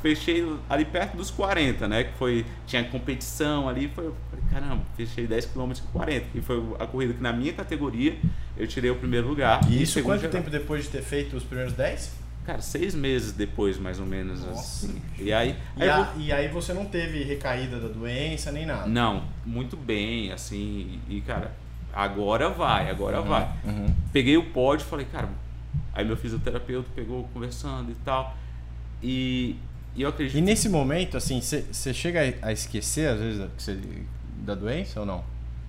fechei ali perto dos 40, né? Que foi. Tinha competição ali, foi. Falei, caramba, fechei 10 km com 40. E foi a corrida que na minha categoria eu tirei o primeiro lugar. E isso quanto geral. tempo depois de ter feito os primeiros 10? Cara, seis meses depois, mais ou menos. Nossa. Assim. E aí. E, aí a, vou... e, aí você não teve recaída da doença nem nada? Não, muito bem, assim. E, cara, agora vai, agora uhum, vai. Uhum. Peguei o pódio e falei, cara. Aí meu fisioterapeuta pegou conversando e tal. E, e eu acredito. E nesse momento, assim, você chega a esquecer, às vezes, cê, da doença ou não?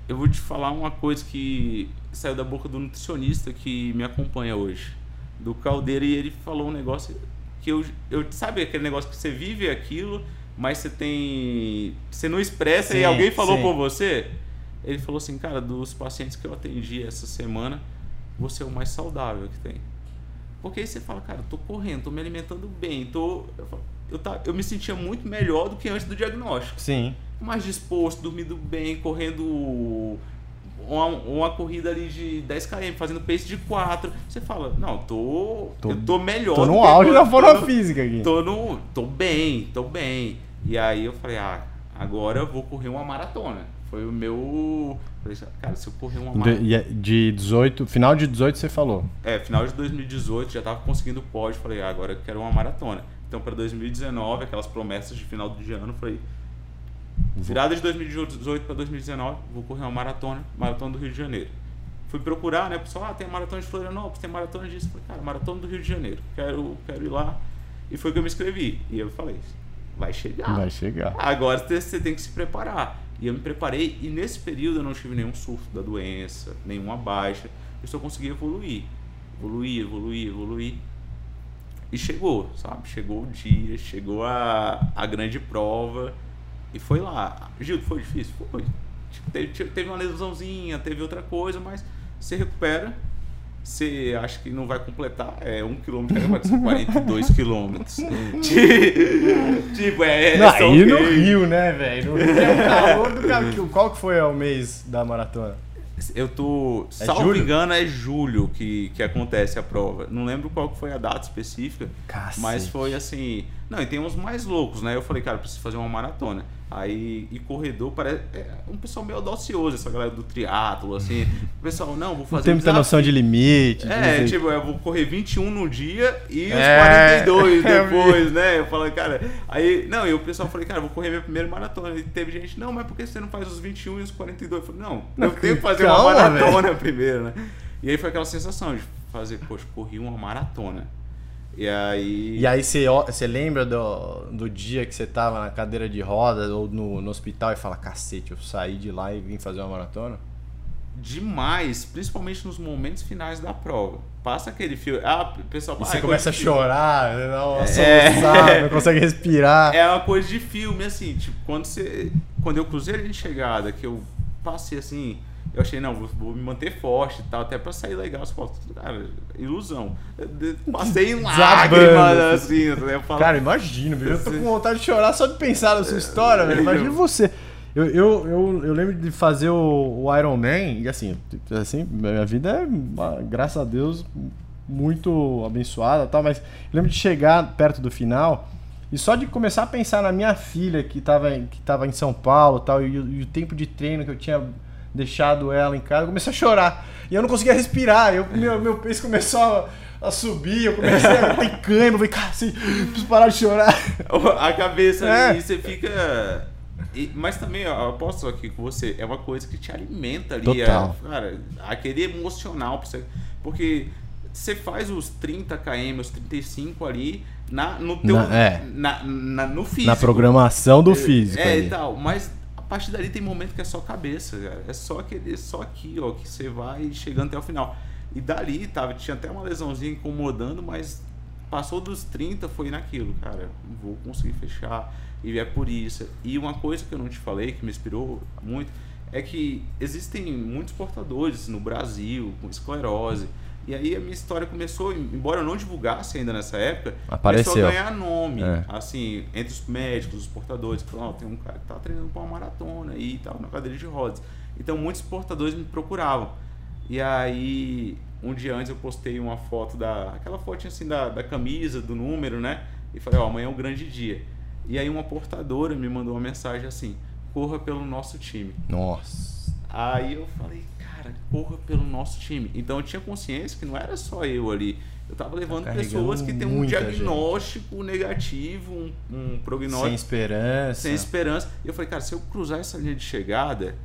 Eu vou te falar uma coisa que saiu da boca do nutricionista que me acompanha hoje do Caldeira e ele falou um negócio que eu, eu sabe aquele negócio que você vive aquilo, mas você tem você não expressa sim, e alguém falou sim. por você. Ele falou assim, cara, dos pacientes que eu atendi essa semana, você é o mais saudável que tem. Porque aí você fala, cara, eu tô correndo, tô me alimentando bem, tô eu, eu, tá, eu me sentia muito melhor do que antes do diagnóstico. Sim. Mais disposto, dormindo bem, correndo uma, uma corrida ali de 10 km, fazendo pace de 4. Você fala, não, tô, tô eu tô melhor. Tô no auge da forma física aqui. Tô, no, tô bem, tô bem. E aí eu falei, ah, agora eu vou correr uma maratona. Foi o meu. Falei, cara, se eu correr uma maratona. De, de 18, final de 18 você falou? É, final de 2018 já tava conseguindo pódio. Falei, ah, agora eu quero uma maratona. Então para 2019, aquelas promessas de final de ano, falei, Virada de 2018 para 2019, vou correr uma maratona, maratona do Rio de Janeiro. Fui procurar, né? Pessoal, ah, tem maratona de Florianópolis, tem maratona disso. Falei, cara, maratona do Rio de Janeiro. Quero, quero ir lá. E foi que eu me inscrevi. E eu falei, vai chegar. Vai chegar. Agora você tem que se preparar. E eu me preparei e nesse período eu não tive nenhum surto da doença, nenhuma baixa. Eu só consegui evoluir. Evoluir, evoluir, evoluir. E chegou, sabe? Chegou o dia, chegou a, a grande prova. E foi lá. Gil, foi difícil? Foi. Teve, teve uma lesãozinha, teve outra coisa, mas você recupera. Você acha que não vai completar, é um quilômetro, vai ser 42 quilômetros. tipo, é. Não, é e no Rio, né, velho? No Rio é o calor do calor. Qual que foi o mês da maratona? Eu tô. É salvo julho? engano, é julho que, que acontece a prova. Não lembro qual foi a data específica. Cacete. Mas foi assim. Não, e tem uns mais loucos, né? Eu falei, cara, preciso fazer uma maratona. Aí, e corredor, parece. É um pessoal meio audacioso, essa galera do triatlo, assim. O pessoal, não, vou fazer. Não tem muita noção de limite. É, de tipo, eu vou correr 21 no dia e os é, 42 é depois, né? Eu falei, cara. Aí, não, e o pessoal falei, cara, vou correr minha primeira maratona. E teve gente, não, mas por que você não faz os 21 e os 42? Eu falei, não, não eu tenho que fazer calma, uma maratona véio. primeiro, né? E aí foi aquela sensação de fazer, poxa, corri uma maratona. E aí. E aí você, você lembra do, do dia que você tava na cadeira de rodas ou no, no hospital e fala, cacete, eu saí de lá e vim fazer uma maratona? Demais, principalmente nos momentos finais da prova. Passa aquele filme. Ah, pessoal e você começa a chorar, não, é, não consegue respirar. É uma coisa de filme, assim, tipo, quando você. Quando eu cruzei a de chegada, que eu passei assim eu achei, não, vou, vou me manter forte e tal, até pra sair legal as fotos. Cara, ilusão. Passei em lágrimas, assim, né? Falo, cara, imagina, eu tô com vontade de chorar só de pensar na sua história, velho. Imagina você. Eu, eu, eu, eu, lembro de fazer o, o Iron Man, e assim, assim, minha vida é, graças a Deus, muito abençoada tal, mas eu lembro de chegar perto do final E só de começar a pensar na minha filha que estava que tava em São Paulo tal, e, e o tempo de treino que eu tinha deixado ela em casa, eu comecei a chorar. E eu não conseguia respirar. Eu, meu, meu peso começou a, a subir, eu comecei a ter cãibra. Falei, cara, assim, preciso parar de chorar. A cabeça é. ali, você fica. E, mas também, eu aposto aqui com você, é uma coisa que te alimenta ali. Total. É, cara, aquele emocional. Pra você, porque você faz os 30 km, os 35 ali na, no teu. Na- é. na, na- no físico. Na programação do físico. É, ali. e tal. Mas a partir dali tem momento que é só cabeça, cara. É só aquele, só aqui, ó, que você vai chegando até o final. E dali, tava, tinha até uma lesãozinha incomodando, mas passou dos 30, foi naquilo, cara. Vou conseguir fechar. E é por isso. E uma coisa que eu não te falei, que me inspirou muito, é que existem muitos portadores no Brasil com esclerose. E aí a minha história começou, embora eu não divulgasse ainda nessa época, Apareceu. começou a ganhar nome, É. assim, entre os médicos, os portadores, falaram, ó, tem um cara que tá treinando para uma maratona aí e tal, na cadeira de rodas. Então muitos portadores me procuravam. E aí, um dia antes eu postei uma foto da. aquela fotinha assim da, da camisa, do número, né? E falei, ó, amanhã é um grande dia. E aí uma portadora me mandou uma mensagem assim, corra pelo nosso time. Nossa. Aí eu falei, cara, corra pelo nosso time. Então eu tinha consciência que não era só eu ali. Eu tava levando carregando pessoas que têm um diagnóstico negativo, um, um Sem prognóstico esperança. sem esperança. E eu falei, cara, se eu cruzar essa linha de chegada,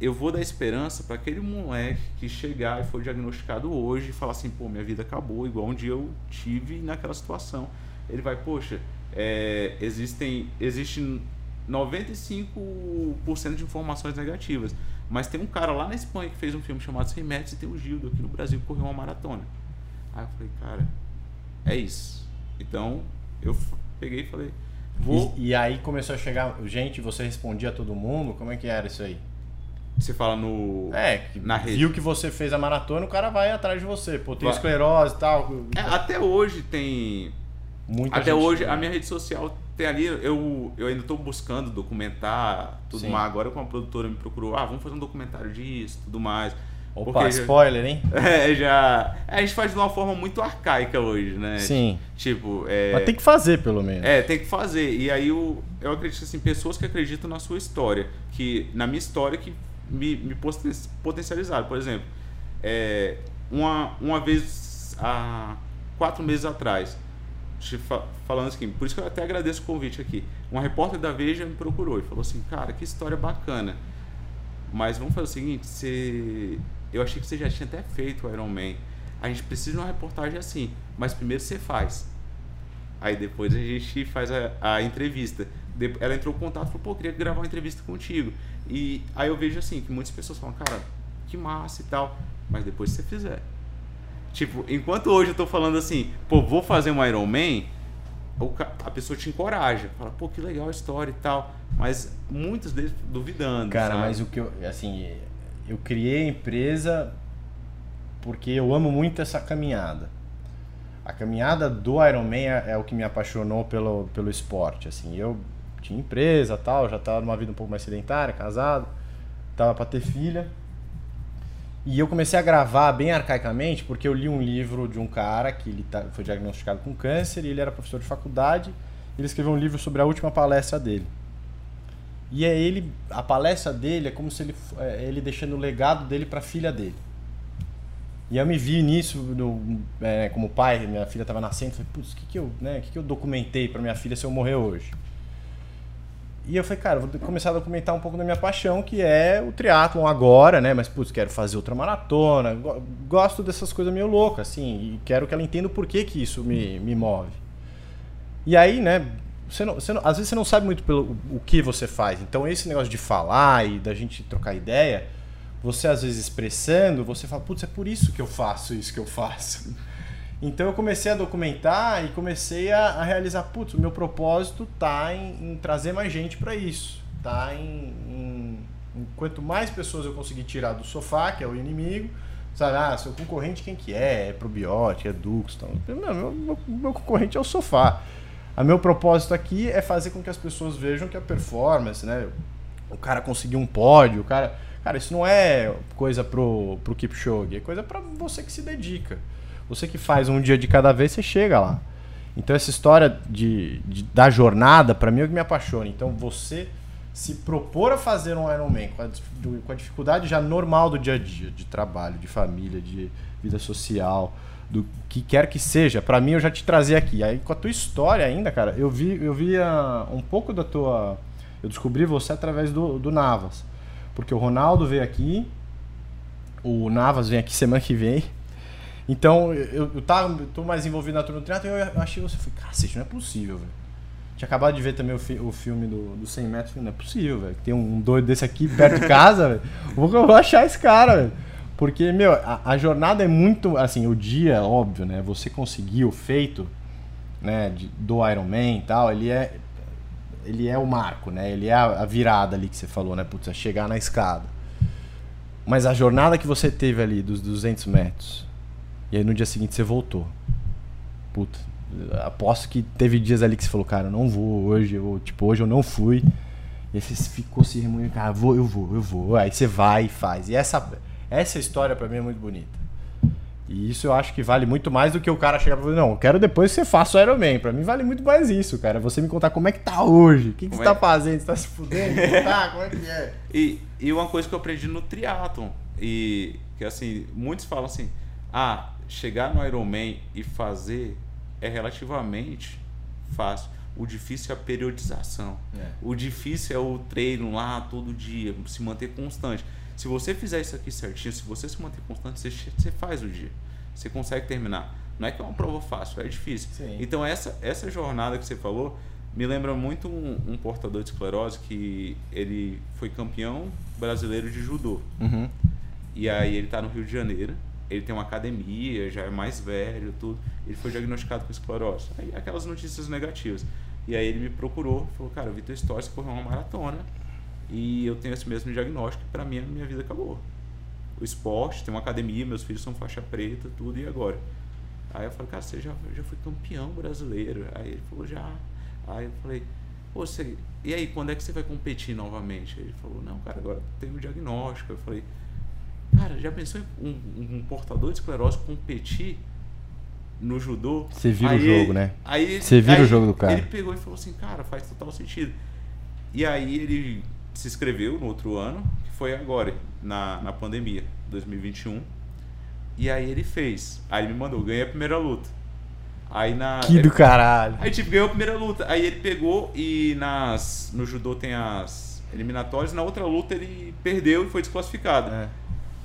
eu vou dar esperança para aquele moleque que chegar e for diagnosticado hoje e falar assim, pô, minha vida acabou, igual um dia eu tive naquela situação. Ele vai, poxa, é, existem, existe 95% de informações negativas. Mas tem um cara lá na Espanha que fez um filme chamado 100 metros e tem o Gildo aqui no Brasil que correu uma maratona. Aí eu falei, cara, é isso. Então eu peguei e falei, vou. E, e aí começou a chegar gente, você respondia a todo mundo? Como é que era isso aí? Você fala no. É, Na rede. viu que você fez a maratona, o cara vai atrás de você. Pô, tem esclerose e tal. É, até hoje tem. Muita até hoje a minha rede social tem ali. Eu, eu ainda estou buscando documentar tudo Sim. mais. Agora com a produtora me procurou, ah, vamos fazer um documentário disso, tudo mais. Opa, Porque já- spoiler, hein? É, já. A gente faz de uma forma muito arcaica hoje, né? Sim. Tipo, é. Mas tem que fazer, pelo menos. É, tem que fazer. E aí eu, eu acredito assim, pessoas que acreditam na sua história, que na minha história que me, me poten- potencializaram. Por exemplo, é, uma, uma vez há quatro meses atrás, te fa- falando assim, por isso que eu até agradeço o convite aqui. Uma repórter da Veja me procurou e falou assim, cara, que história bacana. Mas vamos fazer o seguinte, você... eu achei que você já tinha até feito o Iron Man. A gente precisa de uma reportagem assim, mas primeiro você faz. Aí depois a gente faz a, a entrevista. Ela entrou em contato e falou, pô, queria gravar uma entrevista contigo. E aí eu vejo assim, que muitas pessoas falam, cara, que massa e tal. Mas depois você fizer. Tipo, enquanto hoje eu tô falando assim, pô, vou fazer um Iron Man, a pessoa te encoraja. Fala, pô, que legal a história e tal. Mas muitos deles duvidando. Cara, sabe? mas o que eu. Assim, eu criei a empresa porque eu amo muito essa caminhada. A caminhada do Ironman é, é o que me apaixonou pelo, pelo esporte. Assim, eu tinha empresa tal, já estava numa vida um pouco mais sedentária, casado, tava para ter filha. E eu comecei a gravar bem arcaicamente porque eu li um livro de um cara que ele tá- foi diagnosticado com câncer e ele era professor de faculdade. Ele escreveu um livro sobre a última palestra dele. E é ele, a palestra dele é como se ele, é ele deixando o legado dele para a filha dele. E eu me vi nisso no, é, como pai, minha filha estava nascendo, falei, putz, o que que eu, né, que que eu documentei para minha filha se eu morrer hoje? E eu falei, cara, vou começar a documentar um pouco da minha paixão, que é o triatlon agora, né? Mas, putz, quero fazer outra maratona, go- gosto dessas coisas meio loucas, assim, e quero que ela entenda o porquê que isso me, me move. E aí, né, você não, você não- às vezes você não sabe muito pelo, o que você faz. Então, esse negócio de falar e da gente trocar ideia, você às vezes expressando, você fala, putz, é por isso que eu faço isso que eu faço. Então eu comecei a documentar e comecei a, a realizar, putz, o meu propósito tá em, em trazer mais gente para isso. Tá em, em, em quanto mais pessoas eu conseguir tirar do sofá, que é o inimigo, sabe, ah, seu concorrente quem que é? É probiótico, é Dux, então, meu, meu, meu, meu concorrente é o sofá. O meu propósito aqui é fazer com que as pessoas vejam que a performance, né? O cara conseguiu um pódio, o cara. Cara, isso não é coisa pro, pro Kipchoge, é coisa para você que se dedica. Você que faz um dia de cada vez, você chega lá. Então essa história de, de da jornada, para mim é o que me apaixona. Então você se propor a fazer um Ironman com a, com a dificuldade já normal do dia a dia, de trabalho, de família, de vida social, do que quer que seja, para mim eu já te trazia aqui. Aí com a tua história ainda, cara, eu vi eu via um pouco da tua eu descobri você através do, do Navas. Porque o Ronaldo veio aqui, o Navas vem aqui semana que vem. Então, eu, eu, tava, eu tô mais envolvido na turma do triatlo e eu achei você, falei, cacete, não é possível, velho. Tinha acabado de ver também o, fi, o filme do, do 100 metros, não é possível, velho. Tem um, doido desse aqui perto de casa, velho. Vou, vou achar esse cara, velho. Porque, meu, a, a, jornada é muito, assim, o dia, óbvio, né? Você conseguiu o feito, né, de, do Ironman e tal, ele é ele é o marco, né? Ele é a, a virada ali que você falou, né? Putz, é chegar na escada. Mas a jornada que você teve ali dos 200 metros, e aí no dia seguinte você voltou. Puta, aposto que teve dias ali que você falou, cara, eu não vou hoje, eu, tipo, hoje eu não fui. E aí você ficou se remoendo, cara, vou, eu vou, eu vou. Aí você vai e faz. E essa, essa história para mim é muito bonita. E isso eu acho que vale muito mais do que o cara chegar pra falar, não, eu quero depois que você faça o Ironman. Pra mim vale muito mais isso, cara. Você me contar como é que tá hoje, o que, que você é? tá fazendo, você tá se fudendo, tá, como é que é? E, e uma coisa que eu aprendi no triatlon, e que assim, muitos falam assim, ah, chegar no Ironman e fazer é relativamente fácil. O difícil é a periodização. É. O difícil é o treino lá todo dia, se manter constante. Se você fizer isso aqui certinho, se você se manter constante, você, você faz o dia. Você consegue terminar. Não é que é uma prova fácil, é difícil. Sim. Então essa, essa jornada que você falou me lembra muito um, um, portador de esclerose que ele foi campeão brasileiro de judô. Uhum. E aí ele está no Rio de Janeiro, ele tem uma academia, já é mais velho, tudo. Ele foi diagnosticado com esclerose. Aí aquelas notícias negativas. E aí ele me procurou, falou, cara, eu vi tua história, você correu uma maratona e eu tenho esse mesmo diagnóstico para mim a minha vida acabou. O esporte, tem uma academia, meus filhos são faixa preta, tudo, e agora? Aí eu falei, cara, você já, já foi campeão brasileiro. Aí ele falou, já. Aí eu falei, Pô, você, e aí, quando é que você vai competir novamente? Ele falou, não, cara, agora tem o diagnóstico. Eu falei, cara, já pensou em um, um portador de esclerose competir no judô? Você vira aí, o jogo, né? Aí, você vira aí, o jogo do cara. Ele pegou e falou assim, cara, faz total sentido. E aí ele se inscreveu no outro ano, que foi agora, na, na pandemia, 2021. E aí ele fez. Aí ele me mandou, ganhei a primeira luta. Aí na. Que do caralho. Aí tipo, ganhou a primeira luta. Aí ele pegou e nas. No judô tem as eliminatórias, na outra luta ele perdeu e foi desclassificado. É.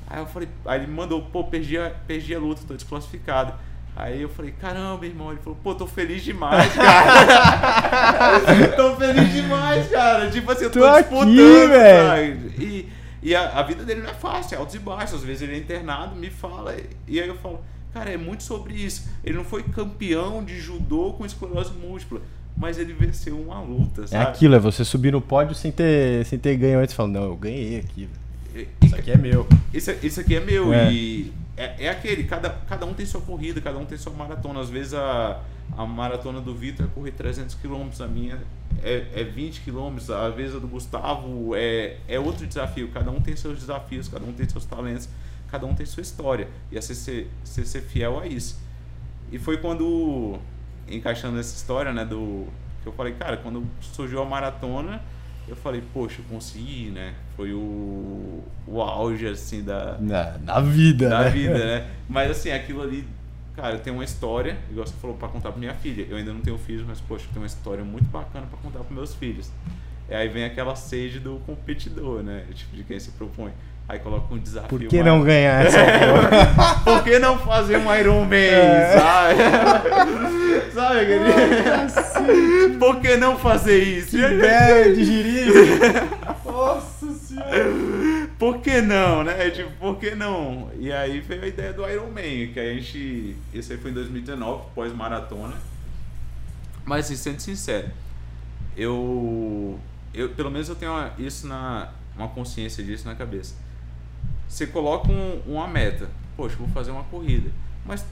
Aí eu falei, aí ele me mandou, pô, perdi a, perdi a luta, tô desclassificado. Aí eu falei, caramba, irmão. Ele falou, pô, tô feliz demais, cara. tô feliz demais, cara. Tipo assim, eu tô, tô disputando, velho. E, e a, a, vida dele não é fácil, é altos e baixos. Às vezes ele é internado, me fala. E aí eu falo, cara, é muito sobre isso. Ele não foi campeão de judô com esclerose múltipla. Mas ele venceu uma luta, é sabe? É aquilo, é você subir no pódio sem ter, sem ter ganho antes. Falando, não, eu ganhei aqui. Isso aqui é meu. Isso, isso aqui é meu. É. E é, é aquele, cada, cada um tem sua corrida, cada um tem sua maratona. Às vezes a, a maratona do Vitor é correr 300 km, a minha é, é 20 km, às vezes a do Gustavo é, é outro desafio. Cada um tem seus desafios, cada um tem seus talentos, cada um tem sua história. E é ser, ser, ser, ser fiel a isso. E foi quando, encaixando essa história, né, do que eu falei, cara, quando surgiu a maratona eu falei, poxa, eu consegui, né? Foi o, o auge, assim, da... Na, na vida, da né? vida, né? Mas, assim, aquilo ali, cara, tem uma história, igual você falou, pra contar pra minha filha. Eu ainda não tenho filhos, mas, poxa, tem uma história muito bacana pra contar pros meus filhos. E aí vem aquela sede do competidor, né? Tipo, de quem se propõe. Aí coloca um desafio. Por que não ganhar essa porra? Por que não fazer um Iron Man, é. sabe? sabe, querido? Por que não fazer isso? Que ideia de giriza. Nossa senhora. Por que não, né? Tipo, por que não? E aí veio a ideia do Iron Man, que a gente... Esse aí foi em 2019, pós-maratona. Mas, assim, sendo sincero, eu... eu... Pelo menos eu tenho isso na... Uma consciência disso na cabeça você coloca um, uma meta. Poxa, vou fazer uma corrida. Mas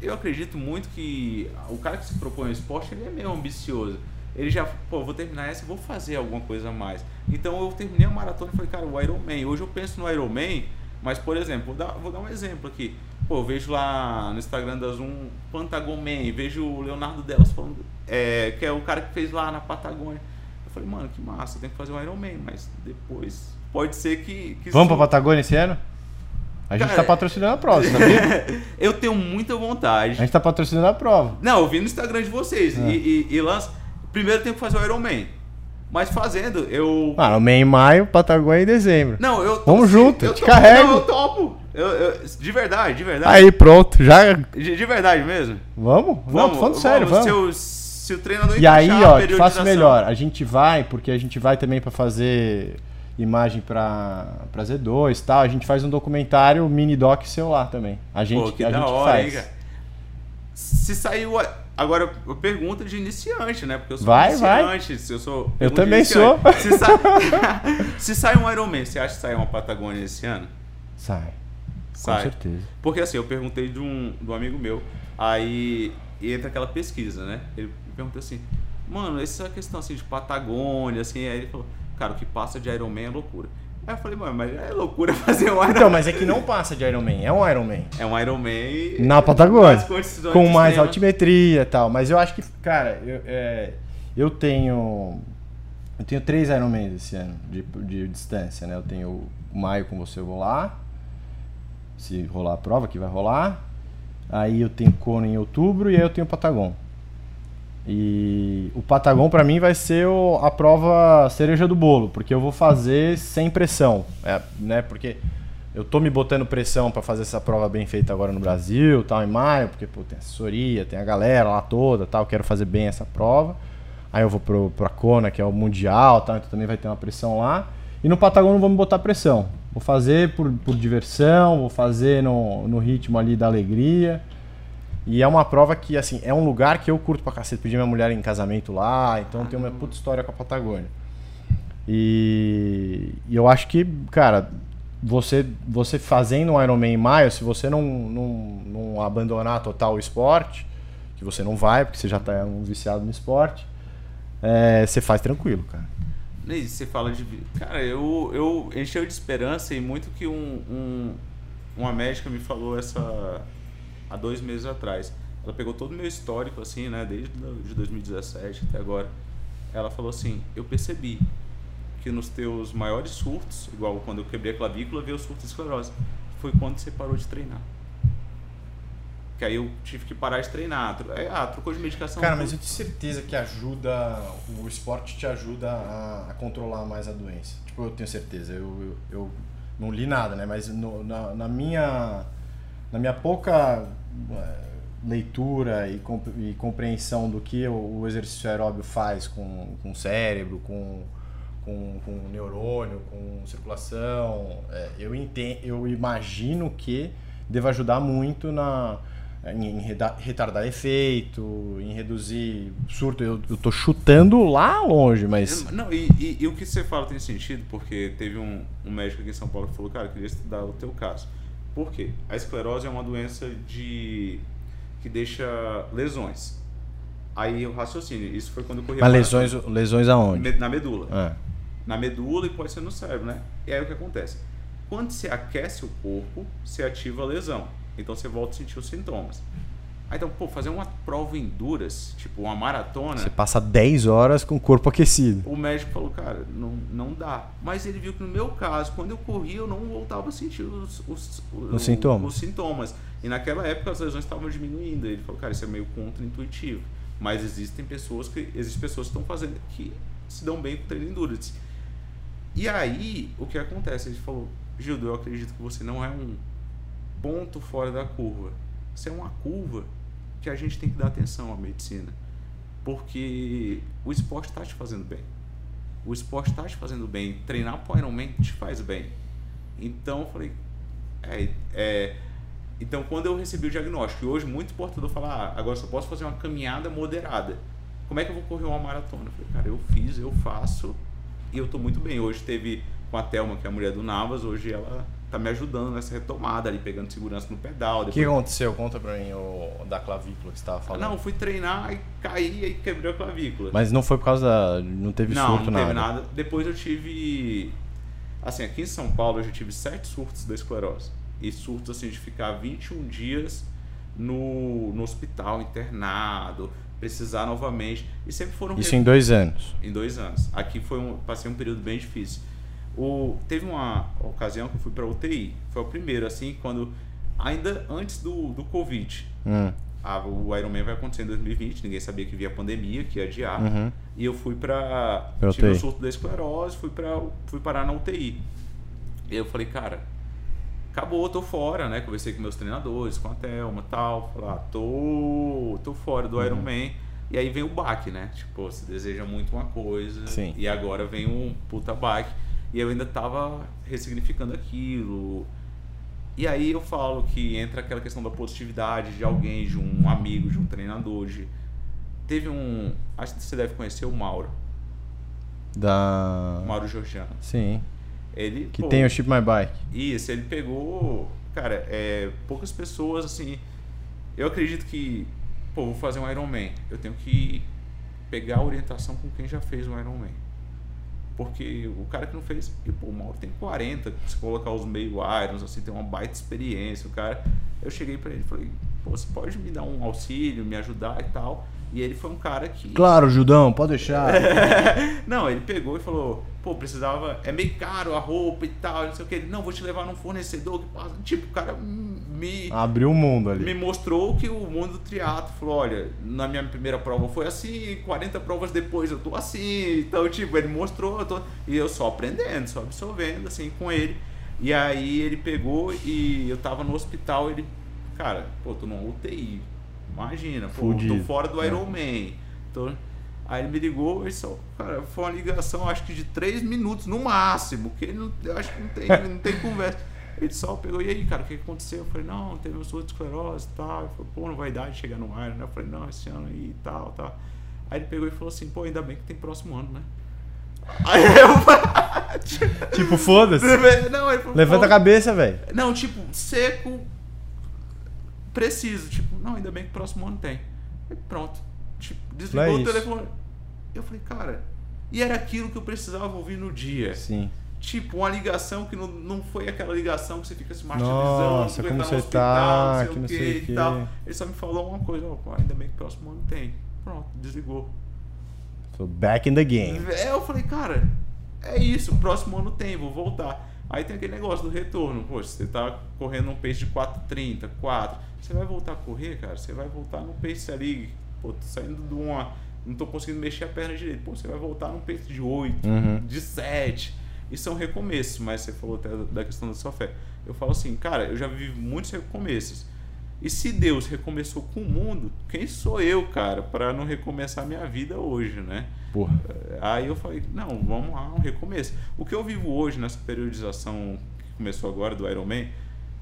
eu acredito muito que o cara que se propõe ao esporte, ele é meio ambicioso. Ele já, pô, vou terminar essa, vou fazer alguma coisa a mais. Então eu terminei a maratona e falei, cara, o Ironman. Hoje eu penso no Ironman, mas por exemplo, vou dar, vou dar um exemplo aqui. Pô, eu vejo lá no Instagram da Zoom Patagon Man, vejo o Leonardo Delos falando, é, que é o cara que fez lá na Patagônia. Eu falei, mano, que massa, tem que fazer um Iron Man, mas depois pode ser que. que Vamos isso- pra Patagônia esse ano? A gente Cara, tá patrocinando a prova, você eu tenho muita vontade. A gente tá patrocinando a prova. Não, eu vi no Instagram de vocês É. e, e, e lança. Primeiro tem que fazer o Iron Man. Mas fazendo, eu. Mano, o em maio, Patagônia em dezembro. Não, eu. Vamos junto, eu te topo, carrego. Não, eu topo. Eu, eu- de verdade, de verdade. Aí, pronto, já. De, de verdade mesmo. Vamos? Não, tô falando sério, vamos. O- se o treinador E aí, ó, faço melhor. A gente vai, porque a gente vai também pra fazer imagem pra, pra Z2 e tal. A gente faz um documentário mini doc lá também. A gente, Pô, que a da gente hora, faz. hein? Se saiu. Agora, eu pergunta de iniciante, né? Porque eu sou Vai, vai. iniciante. Se eu sou. Eu também iniciante. Se sai... se sai um Iron Man, você acha que sai uma Patagônia esse ano? Sai, Sai. com certeza. Porque assim, eu perguntei de um, de um amigo meu, aí entra aquela pesquisa, né? Ele me perguntou assim, mano, essa questão assim de Patagônia, assim, aí ele falou, cara, o que passa de Iron Man é loucura. Aí eu falei, mano, mas é loucura fazer um Iron Então, mas é que não passa de Iron Man, é um Iron Man. É um Iron Man Na Patagônia. Com mais extremas. altimetria e tal. Mas eu acho que, cara, eu, é, eu tenho. Eu tenho três Ironmans esse ano de, de distância, né? Eu tenho o maio com você, eu vou lá. Se rolar a prova, que vai rolar. Aí eu tenho Kona em outubro e aí eu tenho o Patagon. E o Patagon pra mim vai ser o- a prova cereja do bolo, porque eu vou fazer sem pressão, é, né? Porque eu tô me botando pressão pra fazer essa prova bem feita agora no Brasil, tal, em maio, porque pô, tem assessoria, tem a galera lá toda, tal, quero fazer bem essa prova. Aí eu vou pro, pra Kona, que é o mundial, tal, então também vai ter uma pressão lá. E no Patagon não vou me botar pressão. Vou fazer por, por diversão, vou fazer no, no ritmo ali da alegria. E é uma prova que, assim, é um lugar que eu curto pra cacete. Pedi minha mulher em casamento lá, então tem uma puta história com a Patagônia. E, e eu acho que, cara, você, você fazendo um Ironman em maio, se você não, não, não abandonar total o esporte, que você não vai, porque você já tá um viciado no esporte, é, você faz tranquilo, cara. E você fala de. Cara, eu, eu encheu de esperança e muito que um, um- uma médica me falou essa há dois meses atrás. Ela pegou todo o meu histórico, assim, né, desde de 2017 até agora. Ela falou assim: Eu percebi que nos teus maiores surtos, igual quando eu quebrei a clavícula, veio o surto de esclerose, foi quando você parou de treinar. Que aí eu tive que parar de treinar. É, Ah, trocou de medicação. Cara, mas eu tenho certeza que ajuda, o esporte te ajuda a, a controlar mais a doença. Tipo, eu tenho certeza. Eu, eu, eu não li nada, né? Mas no- na, na minha, na minha pouca leitura e, e compreensão do que o, o exercício aeróbio faz com, com o cérebro, com, com, com o neurônio, com circulação, eh, eu, entendo, eu imagino que deva ajudar muito na em em retardar efeito, em reduzir surto. Eu, tô chutando lá longe, mas. Não, e, e- e o que você fala tem sentido, porque teve um, um médico aqui em São Paulo que falou, cara, eu queria estudar o teu caso. Por quê? A esclerose é uma doença de que deixa lesões. Aí o raciocínio, isso foi quando eu corri a Mas lesões, lesões aonde? Na medula. Ah, Na medula e pode ser no cérebro, né? E aí o que acontece? Quando você aquece o corpo, você ativa a lesão. Então você volta a sentir os sintomas. Aí então, pô, fazer uma prova em duras, tipo uma maratona, você passa 10 horas com o corpo aquecido. o médico falou, cara, não, não dá. Mas ele viu que no meu caso, quando eu corri, eu não voltava a sentir os, os, o- Os sintomas. os sintomas. E naquela época as lesões estavam diminuindo. Ele falou, cara, isso é meio contra-intuitivo. Mas existem pessoas que existem pessoas que estão fazendo que se dão bem com treino em endurance. E aí, o que acontece? Ele falou, Gildo, eu acredito que você não é um ponto fora da curva. Você é uma curva que a gente tem que dar atenção à medicina. Porque o esporte está te fazendo bem. O esporte está te fazendo bem. Treinar para Ironman te faz bem. Então eu falei, é, é, então quando eu recebi o diagnóstico, e hoje muito portador fala, ah, agora só posso fazer uma caminhada moderada. Como é que eu vou correr uma maratona? Eu falei, cara, eu fiz, eu faço e eu tô muito bem. Hoje teve com a Thelma, que é a mulher do Navas, hoje ela tá me ajudando nessa retomada ali, pegando segurança no pedal. O que depois- aconteceu? Conta pra mim o da clavícula que você tava falando. Não, eu fui treinar e caí e quebrei a clavícula. Mas não foi por causa da. Não teve não, surto, não teve nada. nada. Depois eu tive. Assim, aqui em São Paulo eu já tive sete surtos da esclerose. e surtos assim de ficar 21 dias no, no hospital internado, precisar novamente. E sempre foram. Isso em dois anos. Em dois anos. Aqui foi um, passei um período bem difícil. O, teve uma ocasião que eu fui para UTI. Foi o primeiro, assim, quando. Ainda antes do, do Covid. Hum. Ah, o Ironman vai acontecer em 2020, ninguém sabia que via pandemia, que ia adiar. Uhum. E eu fui. Pra tive um UTI. surto da esclerose, fui, pra, fui parar na UTI. E eu falei, cara, acabou, tô fora, né? Conversei com meus treinadores, com a Thelma e tal. Falei, ah, tô, tô fora Uhum. do Ironman. E aí vem o baque, né? Tipo, você deseja muito uma coisa. Sim. E agora vem um puta baque. E eu ainda tava ressignificando aquilo. E aí eu falo que entra aquela questão da positividade de alguém, de um amigo, de um treinador. De... Teve um. Acho que você deve conhecer o Mauro. Da. Mauro Georgiano. Sim. Ele. Que pô, tem o Ship My Bike. Isso, ele pegou. Cara, é, poucas pessoas, assim. Eu acredito que. Pô, vou fazer um Ironman. Eu tenho que pegar a orientação com quem já fez um Ironman. Porque o cara que não fez. E, pô, o Mauro tem 40. Se colocar os meio Irons, assim, tem uma baita experiência. O cara. Eu cheguei pra ele e falei: pô, você pode me dar um auxílio, me ajudar e tal. E ele foi um cara que. Claro, Judão, pode deixar. Não, ele pegou e falou, pô, precisava, é meio caro a roupa e tal, não sei o que. Ele, não, vou te levar num fornecedor que passa. Tipo, o cara me, Abriu o mundo ali. me mostrou que o mundo do triatlo falou, olha, na minha primeira prova foi assim, 40 provas depois eu tô assim. Então, tipo, ele mostrou, eu tô, e eu só aprendendo, só absorvendo, assim, com ele. E aí ele pegou e eu tava no hospital, ele, cara, pô, tô numa UTI. Imagina, pô, Fudido. tô fora do É. Ironman. Tô... Aí ele me ligou e só, cara, foi uma ligação acho que de 3 minutos no máximo, que ele não, eu acho que não tem, não tem conversa. Ele só pegou, e aí, cara, o que aconteceu? Eu falei, não, teve um surto de esclerose e tal. Ele falou, pô, não vai dar de chegar no ar, né? Eu falei, não, esse ano aí e tal, tal. Aí ele pegou e falou assim, pô, ainda bem que tem próximo ano, né? Aí eu. Tipo, foda-se. não, ele falou, Levanta a cabeça, velho. não, tipo, seco, preciso. Tipo, não, ainda bem que próximo ano tem. Aí, pronto. Tipo, desligou é o telefone. Eu falei, cara, e era aquilo que eu precisava ouvir no dia. Sim. Tipo, uma ligação que não, não foi aquela ligação que você fica se martirizando, Nossa, que como no você hospital, tá, que sei o sei que o e tal. Ele só me falou uma coisa, ó, ainda bem que próximo ano tem. Pronto, desligou. So back in the game. É, eu falei, cara, é isso, próximo ano tem, vou voltar. Aí tem aquele negócio do retorno. Poxa, você tá correndo num pace de 4,30, 4. Você vai voltar a correr, cara? Você vai voltar no pace ali. Pô, tô saindo de uma. Não tô conseguindo mexer a perna direito. Pô, você vai voltar num pace de 8, Uhum. de 7. Isso é um recomeço, mas você falou até da questão da sua fé. Eu falo assim, cara, eu já vivi muitos recomeços. E se Deus recomeçou com o mundo, quem sou eu, cara, para não recomeçar minha vida hoje, né? Porra. Aí eu falei, não, vamos lá, um recomeço. O que eu vivo hoje nessa periodização que começou agora do Ironman,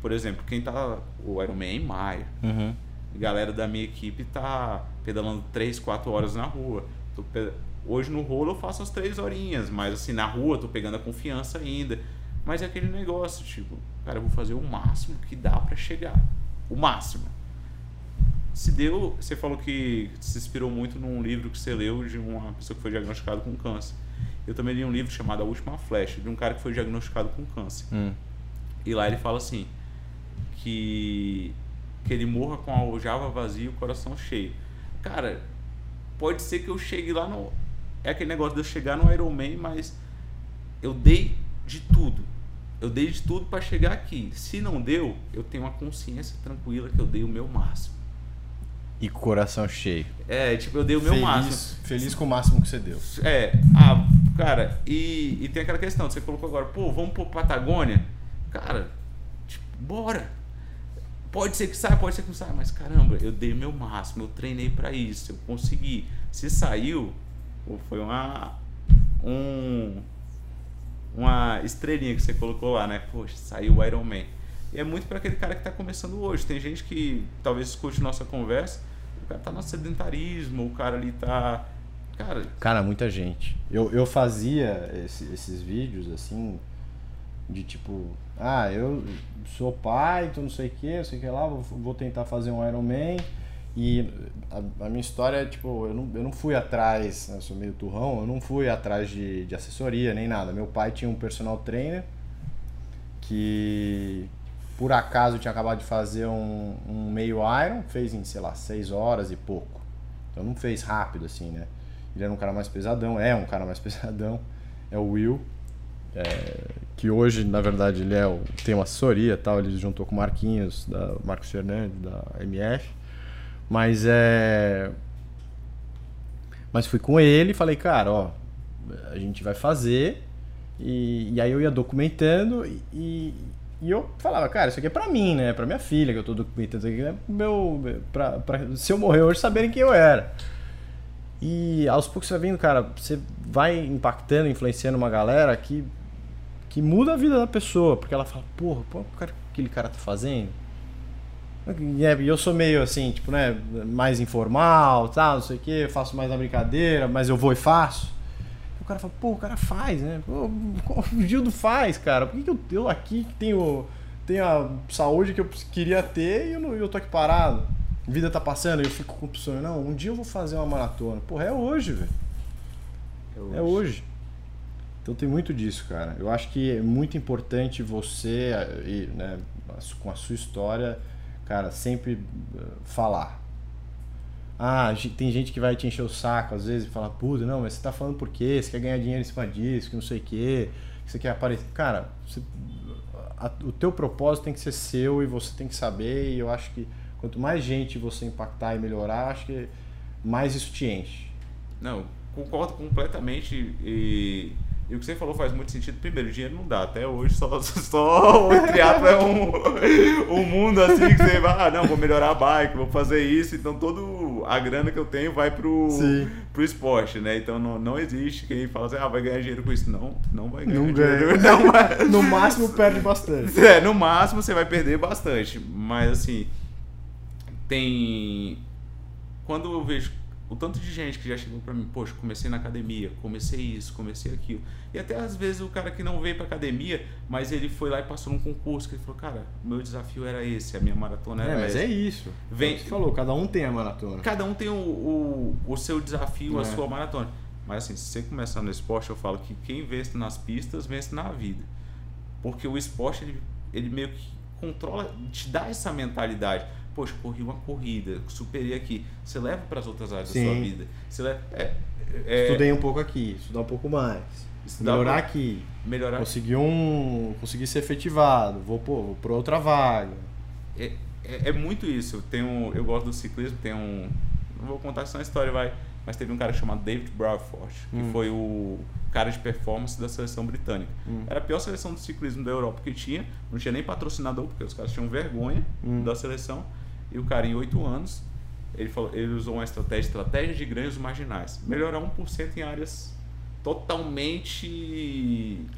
por exemplo, quem tá. O Ironman é em maio. Uhum. Galera da minha equipe tá pedalando 3, 4 horas na rua. Tô pe- Hoje no rolo eu faço as 3 horinhas, mas assim, na rua tô pegando a confiança ainda. Mas é aquele negócio, tipo, cara, eu vou fazer o máximo que dá pra chegar. O máximo. Se deu, você falou que se inspirou muito num livro que você leu de uma pessoa que foi diagnosticada com câncer. Eu também li um livro chamado A Última Flecha, de um cara que foi diagnosticado com câncer. Hum. E lá ele fala assim: que, que ele morra com a aljava vazia e o coração cheio. Cara, pode ser que eu chegue lá no. É aquele negócio de eu chegar no Ironman, mas eu dei de tudo. Eu dei de tudo para chegar aqui. Se não deu, eu tenho uma consciência tranquila que eu dei o meu máximo. E com o coração cheio. É, tipo, eu dei o meu feliz, máximo. Feliz com o máximo que você deu. É, ah, cara, e, e tem aquela questão, você colocou agora, pô, vamos pro Patagônia? Cara, tipo, bora. Pode ser que saia, pode ser que não saia, mas caramba, eu dei meu máximo, eu treinei pra isso, eu consegui. Se saiu, pô, foi uma um uma estrelinha que você colocou lá, né? Poxa, saiu o Iron Man. E é muito para aquele cara que tá começando hoje. Tem gente que talvez escute nossa conversa, o cara tá no sedentarismo, o cara ali tá Cara, Cara, muita gente. Eu, eu fazia esse- esses vídeos assim, de tipo, ah, eu sou pai, então não sei o que, não sei o que lá, vou, vou tentar fazer um Ironman. E a, a minha história é tipo, eu não, eu não fui atrás, né, eu sou meio turrão, eu não fui atrás de, de assessoria nem nada. Meu pai tinha um personal trainer que por acaso tinha acabado de fazer um, um meio Iron, fez em, sei lá, 6 horas e pouco. Então não fez rápido assim, né? Ele era um cara mais pesadão, é um cara mais pesadão, é o Will. É, que hoje, na verdade, ele é o, tem uma assessoria tal, ele juntou com o Marquinhos, da Marcos Fernandes, da MF. Mas é. Mas fui com ele e falei, cara, ó, a gente vai fazer. E, e aí eu ia documentando e, e eu falava, cara, isso aqui é pra mim, né? Pra minha filha que eu tô documentando isso aqui, é meu. Pra, pra, se eu morrer hoje, saberem quem eu era. E aos poucos você vai vendo, cara, você vai impactando, influenciando uma galera que, que muda a vida da pessoa, porque ela fala, porra, o que aquele cara tá fazendo? É, e eu sou meio assim, tipo, né, mais informal, tal, não sei o que, faço mais na brincadeira, mas eu vou e faço. O cara fala, pô, o cara faz, né? Pô, o Gildo faz, cara. Por que, que eu, eu aqui tenho, tenho a saúde que eu queria ter e eu, não, eu tô aqui parado? A vida tá passando e eu fico com o sonho, não, um dia eu vou fazer uma maratona. Porra, é hoje, velho. É hoje. é hoje. Então tem muito disso, cara. Eu acho que é muito importante você, né, com a sua história, cara, sempre eh, falar. Ah, tem gente que vai te encher o saco às vezes e falar, puta, não, mas você tá falando por quê? Você quer ganhar dinheiro em cima disso, que não sei o quê, que você quer aparecer. Cara, você, o teu propósito tem que ser seu e você tem que saber, e eu acho que quanto mais gente você impactar e melhorar, acho que mais isso te enche. Não, concordo completamente e e o que você falou faz muito sentido. Primeiro, dinheiro não dá. Até hoje só, só o triatlo é um, um mundo assim que você vai, ah, não, vou melhorar a bike, vou fazer isso. Então todo a grana que eu tenho vai pro, pro esporte, né? Então não, não existe quem fala assim, ah, vai ganhar dinheiro com isso. Não, não vai ganhar não dinheiro. Ganha. Não vai. no máximo perde bastante. É, no máximo você vai perder bastante. Mas assim, tem. Quando eu vejo o tanto de gente que já chegou para mim, poxa, comecei na academia, comecei isso, comecei aquilo. E até às vezes o cara que não veio para academia, mas ele foi lá e passou num concurso, que ele falou, cara, o meu desafio era esse, a minha maratona era É, mas essa. é isso. Vem, você falou, cada um tem a maratona. Cada um tem o, o, o seu desafio, é. a sua maratona. Mas assim, se você começar no esporte, eu falo que quem vence nas pistas, vence na vida. Porque o esporte, ele, ele meio que controla, te dá essa mentalidade poxa, corri uma corrida, superei aqui. Você leva para as outras áreas Sim. da sua vida. Você leva, é, é, Estudei um pouco aqui, estudar um pouco mais. Melhorar pra, aqui. Melhorar. Conseguir um. Conseguir ser efetivado. Vou, pô, vou por outra vaga. É, é, é, muito isso. Tem um, eu gosto do ciclismo, tem um. Não vou contar essa história, vai. Mas teve um cara chamado David Bradford, que hum. foi o cara de performance da seleção britânica. Hum. Era a pior seleção de ciclismo da Europa que tinha, não tinha nem patrocinador, porque os caras tinham vergonha hum. da seleção. E o cara, em oito anos, ele, falou, ele usou uma estratégia, estratégia de ganhos marginais. Melhorar 1% em áreas totalmente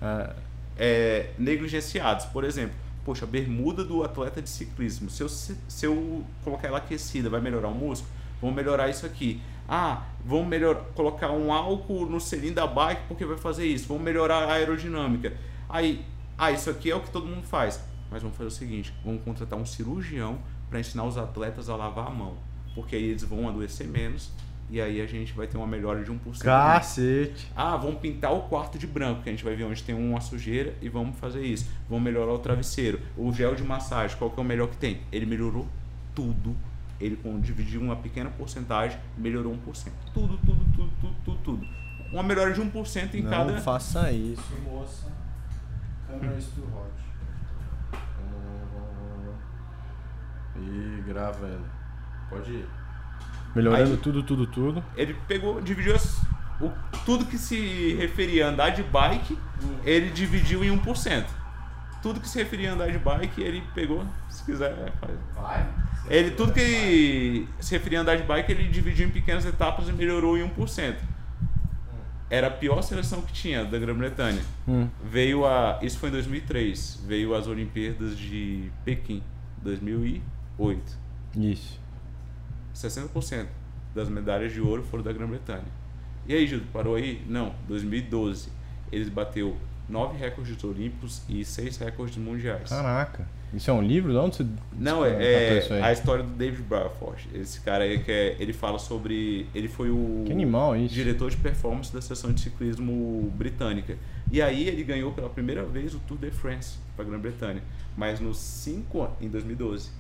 é. É, negligenciadas. Por exemplo, poxa, bermuda do atleta de ciclismo. Se eu, se eu colocar ela aquecida, vai melhorar o músculo? Vamos melhorar isso aqui. Ah, vamos melhor, colocar um álcool no selim da bike porque vai fazer isso. Vamos melhorar a aerodinâmica. Aí, ah, isso aqui é o que todo mundo faz. Mas vamos fazer o seguinte: vamos contratar um cirurgião para ensinar os atletas a lavar a mão. Porque aí eles vão adoecer menos e aí a gente vai ter uma melhora de 1%. Cacete! Ah, vamos pintar o quarto de branco, que a gente vai ver onde tem uma sujeira e vamos fazer isso. Vamos melhorar o travesseiro. O gel de massagem, qual que é o melhor que tem? Ele melhorou tudo. Ele dividiu uma pequena porcentagem, melhorou 1%. Tudo, tudo, tudo, tudo, tudo, tudo. Uma melhora de 1% em Não cada. Não faça isso, moça. Câmera hot. E gravando. Pode ir. Melhorando Aí, tudo, tudo, tudo. Ele pegou, dividiu as, o, tudo que se referia a andar de bike, ele dividiu em 1%. Tudo que se referia a andar de bike, ele pegou, se quiser, faz. Vai. Ele, tudo que se referia a andar de bike, ele dividiu em pequenas etapas e melhorou em 1%. Hum. Era a pior seleção que tinha da Grã-Bretanha. Hum. Veio a. Isso foi em 2003. Veio as Olimpíadas de Pequim, 2000 8. Isso. 60% das medalhas de ouro foram da Grã-Bretanha. E aí, Gildo, parou aí? Não, 2012. Eles bateu nove recordes olímpicos e seis recordes mundiais. Caraca. Isso é um livro? De onde você Não, é, é a história do David Bradford. Esse cara aí que é, ele fala sobre. Ele foi o que animal isso. diretor de performance da seção de ciclismo britânica. E aí ele ganhou pela primeira vez o Tour de France para a Grã-Bretanha, mas nos cinco em 2012.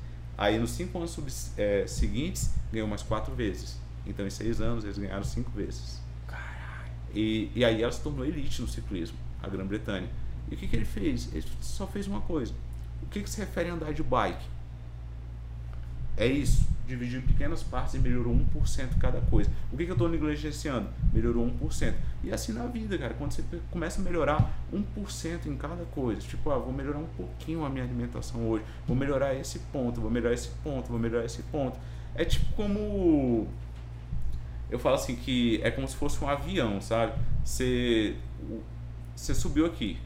Aí nos cinco anos sub, é, seguintes ganhou mais quatro vezes. Então em seis anos eles ganharam cinco vezes. Caralho. E, e aí ela se tornou elite no ciclismo, a Grã-Bretanha. E o que, que ele fez? Ele só fez uma coisa. O que, que se refere a andar de bike? É isso. Dividiu em pequenas partes e melhorou 1% cada coisa. O que, que eu estou negligenciando? Melhorou 1%. E assim na vida, cara. Quando você começa a melhorar 1% em cada coisa. Tipo, ah, vou melhorar um pouquinho a minha alimentação hoje. Vou melhorar esse ponto, vou melhorar esse ponto, vou melhorar esse ponto. É tipo como. Eu falo assim que é como se fosse um avião, sabe? Você, você subiu aqui,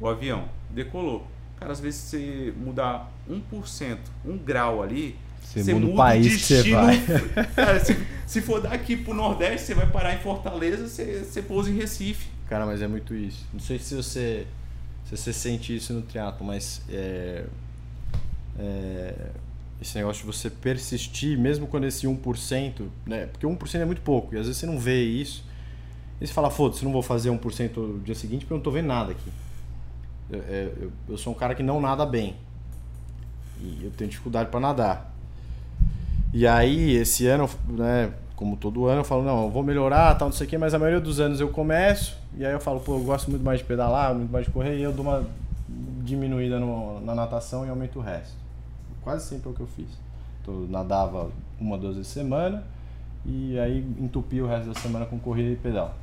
o avião, decolou. Cara, às vezes você mudar 1%, um grau ali, você, você muda, muda o país você vai. Cara, se, se for daqui pro Nordeste, você vai parar em Fortaleza, você, você pousa em Recife. Cara, mas é muito isso. Não sei se você, se você sente isso no triatlo, mas é, é, esse negócio de você persistir, mesmo quando esse 1%, né? Porque 1% é muito pouco, e às vezes você não vê isso. E você fala, foda-se, não vou fazer 1% no dia seguinte porque eu não tô vendo nada aqui. Eu, é, eu, eu sou um cara que não nada bem. E eu tenho dificuldade para nadar. E aí, esse ano, né, como todo ano, eu falo, não, eu vou melhorar, tal, não sei o quê, mas a maioria dos anos eu começo, e aí eu falo, pô, eu gosto muito mais de pedalar, muito mais de correr, e eu dou uma diminuída no, na natação e aumento o resto. Quase sempre é o que eu fiz. Então, eu nadava uma, duas vezes semana, e aí entupi o resto da semana com corrida e pedal.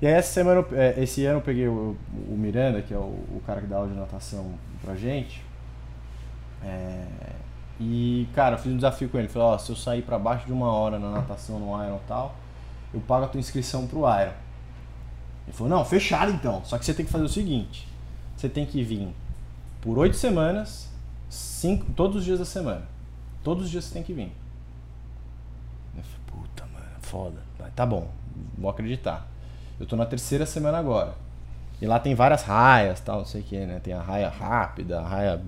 E aí essa semana, é, esse ano eu peguei o, o Miranda, que é o, o, cara que dá aula de natação pra gente, é, e, cara, eu fiz um desafio com ele. Falei, ó, oh, se eu sair para baixo de uma hora na natação, no Iron e tal, eu pago a tua inscrição pro Iron. Ele falou, não, fechado então. Só que você tem que fazer o seguinte. Você tem que vir por oito semanas, cinco, todos os dias da semana. Todos os dias você tem que vir. Eu falei, puta, mano, foda. Tá bom, vou acreditar. Eu tô na terceira semana agora. E lá tem várias raias, tal, não sei o que, né? Tem a raia rápida, a raia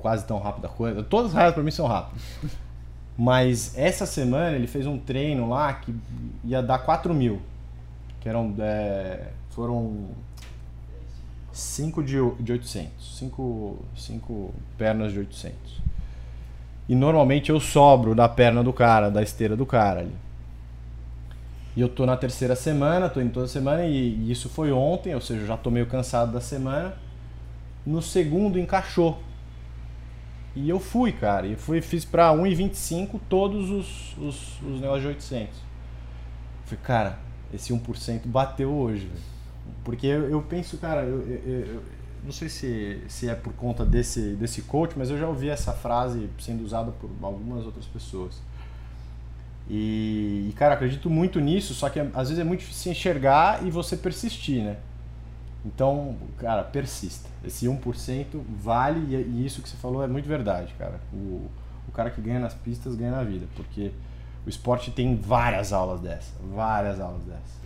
quase tão rápida coisa. Todas as raias para mim são rápidas. Mas essa semana ele fez um treino lá que ia dar 4 mil. Que eram. É, foram 5 de, de 800. 5 cinco pernas de 800. E normalmente eu sobro da perna do cara, da esteira do cara ali. E eu tô na terceira semana, tô indo toda semana e, e isso foi ontem, ou seja, já tô meio cansado da semana. No segundo encaixou. E eu fui, cara. E fui, fiz pra 1,25 todos os, os, os negócios de 800. Falei, cara, esse 1% bateu hoje, velho. Porque eu, eu, penso, cara, eu, eu, eu, não sei se, se é por conta desse, desse coach, mas eu já ouvi essa frase sendo usada por algumas outras pessoas. E, e cara, acredito muito nisso, só que às vezes é muito difícil enxergar e você persistir, né? Então, cara, persista. Esse 1% vale e isso que você falou é muito verdade, cara. O, o cara que ganha nas pistas ganha na vida, porque o esporte tem várias aulas dessa, várias aulas dessa.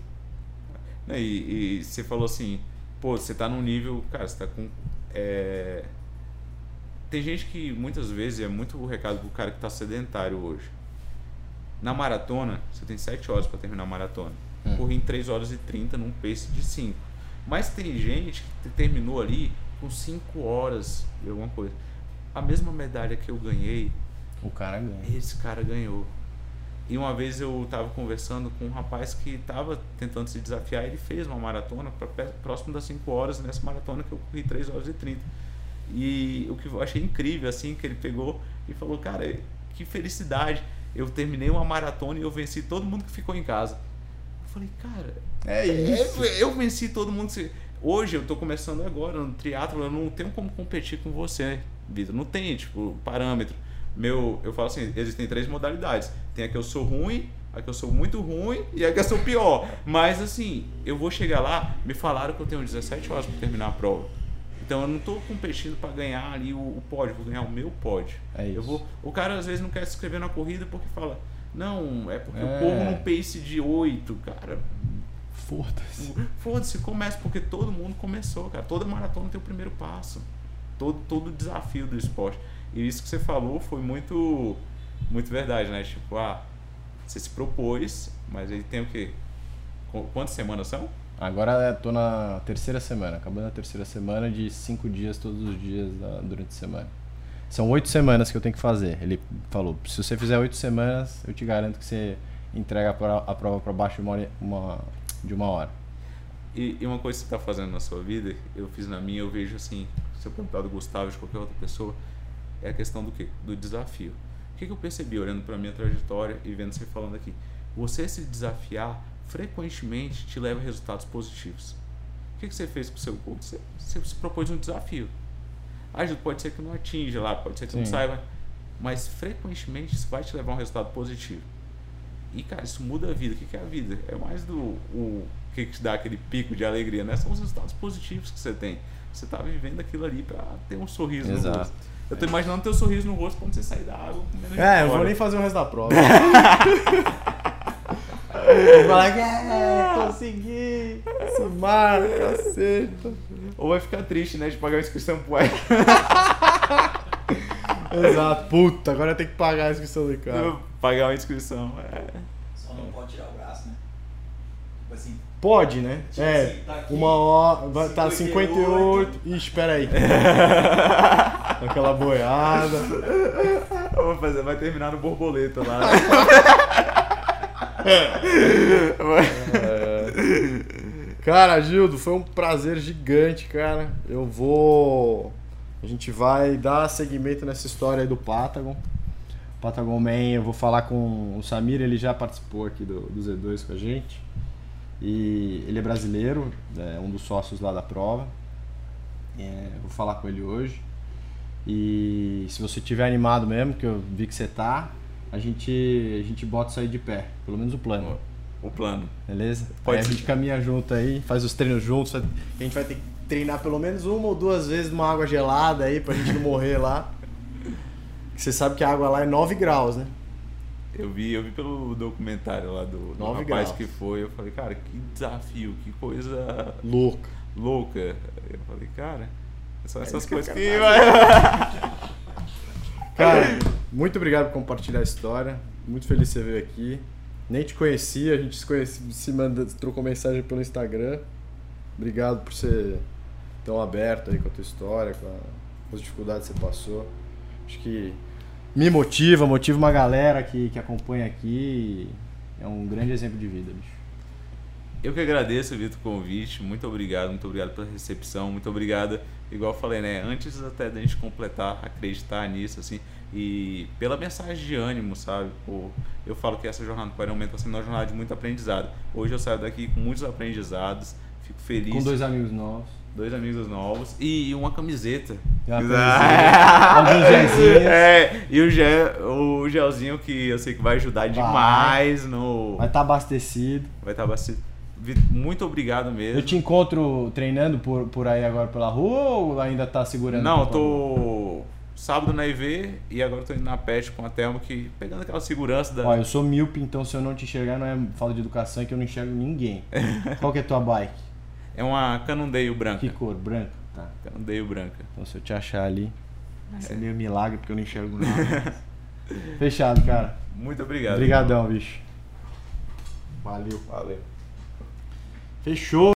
E, e você falou assim, pô, você tá num nível, cara, você tá com. É... Tem gente que muitas vezes é muito o recado pro cara que tá sedentário hoje. Na maratona, você tem 7 horas para terminar a maratona. Hum. Corri em 3 horas e 30 num pace de 5 mas tem gente que terminou ali com 5 horas e alguma coisa. A mesma medalha que eu ganhei. O cara ganhou. Esse cara ganhou. E uma vez eu estava conversando com um rapaz que estava tentando se desafiar, ele fez uma maratona pra, próximo das 5 horas, nessa maratona que eu corri 3 horas e 30. E o que eu achei incrível, assim, que ele pegou e falou, cara, que felicidade. Eu terminei uma maratona e eu venci todo mundo que ficou em casa falei, cara, é isso. É, eu venci todo mundo. Hoje eu tô começando agora no triatlo, eu não tenho como competir com você, Vitor. Não tem, tipo, parâmetro. Meu, eu falo assim, existem três modalidades. Tem a que eu sou ruim, a que eu sou muito ruim e a que eu sou pior. Mas assim, eu vou chegar lá, me falaram que eu tenho 17 horas para terminar a prova. Então eu não estou competindo para ganhar ali o, o pódio, vou ganhar o meu pódio. É isso. Eu vou, o cara às vezes não quer se inscrever na corrida porque fala, não, é porque é. eu corro num pace de 8, cara. Foda-se. Foda-se, começa, porque todo mundo começou, cara. Toda maratona tem o primeiro passo. Todo, todo desafio do esporte. E isso que você falou foi muito, muito verdade, né? Tipo, ah, você se propôs, mas ele tem o quê? Quantas semanas são? Agora eu tô na terceira semana, acabando a terceira semana de cinco dias todos os dias da- durante a semana. São oito semanas que eu tenho que fazer. Ele falou, se você fizer oito semanas, eu te garanto que você entrega a pro- a prova para baixo de uma, uma- de uma hora. E, e uma coisa que você está fazendo na sua vida, eu fiz na minha, eu vejo assim, se eu perguntar do Gustavo, de qualquer outra pessoa, é a questão do quê? Do desafio. O que, que eu percebi olhando para minha trajetória e vendo você falando aqui? Você se desafiar frequentemente te leva a resultados positivos. O que, que você fez com o seu corpo? Você, você se propôs um desafio. Ah, pode ser que não atinja lá, pode ser que não Sim. saiba, mas frequentemente isso vai te levar a um resultado positivo. E, cara, isso muda a vida. O que é a vida? É mais do o que, que te dá aquele pico de alegria, né? São os resultados positivos que você tem. Você tá vivendo aquilo ali pra ter um sorriso no Exato. rosto. Eu tô imaginando teu sorriso no rosto quando você sair da água. É, eu vou nem fazer o resto da prova. vou falar que é, consegui, se marca, acerta. Ou vai ficar triste, né? De pagar a inscrição pro. Exato, puta, agora eu tenho que pagar a inscrição do cara. pagar uma inscrição. É. Só não pode tirar o braço, né? Tipo assim, Pode, né? Tipo É, assim, tá aqui, uma hora, tá 58. 58. Ixi, espera aí. Aquela boiada. Eu vou fazer, vai terminar no borboleta lá. Cara, Gildo, foi um prazer gigante, cara. Eu vou. A gente vai dar seguimento nessa história aí do Patagon. Patagon Man, eu vou falar com o Samir, ele já participou aqui do, do Z2 com a gente. E ele é brasileiro, é um dos sócios lá da prova. É, vou falar com ele hoje. E se você tiver animado mesmo, que eu vi que você tá, a gente, a gente bota isso aí de pé. Pelo menos o plano. o plano. Beleza? Pode aí a gente caminha junto aí, faz os treinos juntos. A gente vai ter que treinar pelo menos uma ou duas vezes numa água gelada aí pra gente não morrer lá. Que Você sabe que a água lá é 9 graus, né? Eu vi, eu vi pelo documentário lá do, do rapaz graus. que foi. Eu falei, cara, que desafio, que coisa Louca. louca. Eu falei, cara, são essas isso que eu coisas quero que. Cara, muito obrigado por compartilhar a história. Muito feliz que você veio aqui. Nem te conhecia, a gente se, conhece, se manda, trocou mensagem pelo Instagram. Obrigado por ser tão aberto aí com a tua história, com, a- com as dificuldades que você passou. Acho que me motiva, motiva uma galera que, que acompanha aqui. É um grande exemplo de vida, bicho. Eu que agradeço, Vitor, o convite. Muito obrigado, muito obrigado pela recepção. Muito obrigado, igual eu falei, né? Antes até da gente completar, acreditar nisso, assim, e pela mensagem de ânimo, sabe? Pô, eu falo que essa jornada para o Aumento está sendo uma jornada de muito aprendizado. Hoje eu saio daqui com muitos aprendizados, fico feliz. Com dois amigos novos. Dois amigos novos e uma camiseta. Uma camiseta. É, e o, gel, o gelzinho que eu sei que vai ajudar demais no. Vai estar abastecido. Vai estar bastante. Vi- Muito obrigado mesmo. Eu te encontro treinando por, por aí agora pela rua ou ainda tá segurando? Não, eu tô sábado na IV e agora eu tô indo na PET com a Thelma que pegando aquela segurança da. Ó, eu sou míope, então se eu não te enxergar não é falta de educação, é que eu não enxergo ninguém. Qual que é a tua bike? É uma Canundeio branca. Que cor? Branca? Tá. Canundeio branca. Então se eu te achar ali, é meio milagre porque eu não enxergo nada. Fechado, cara. Muito obrigado. Obrigadão, bicho. Valeu. Valeu. Fechou.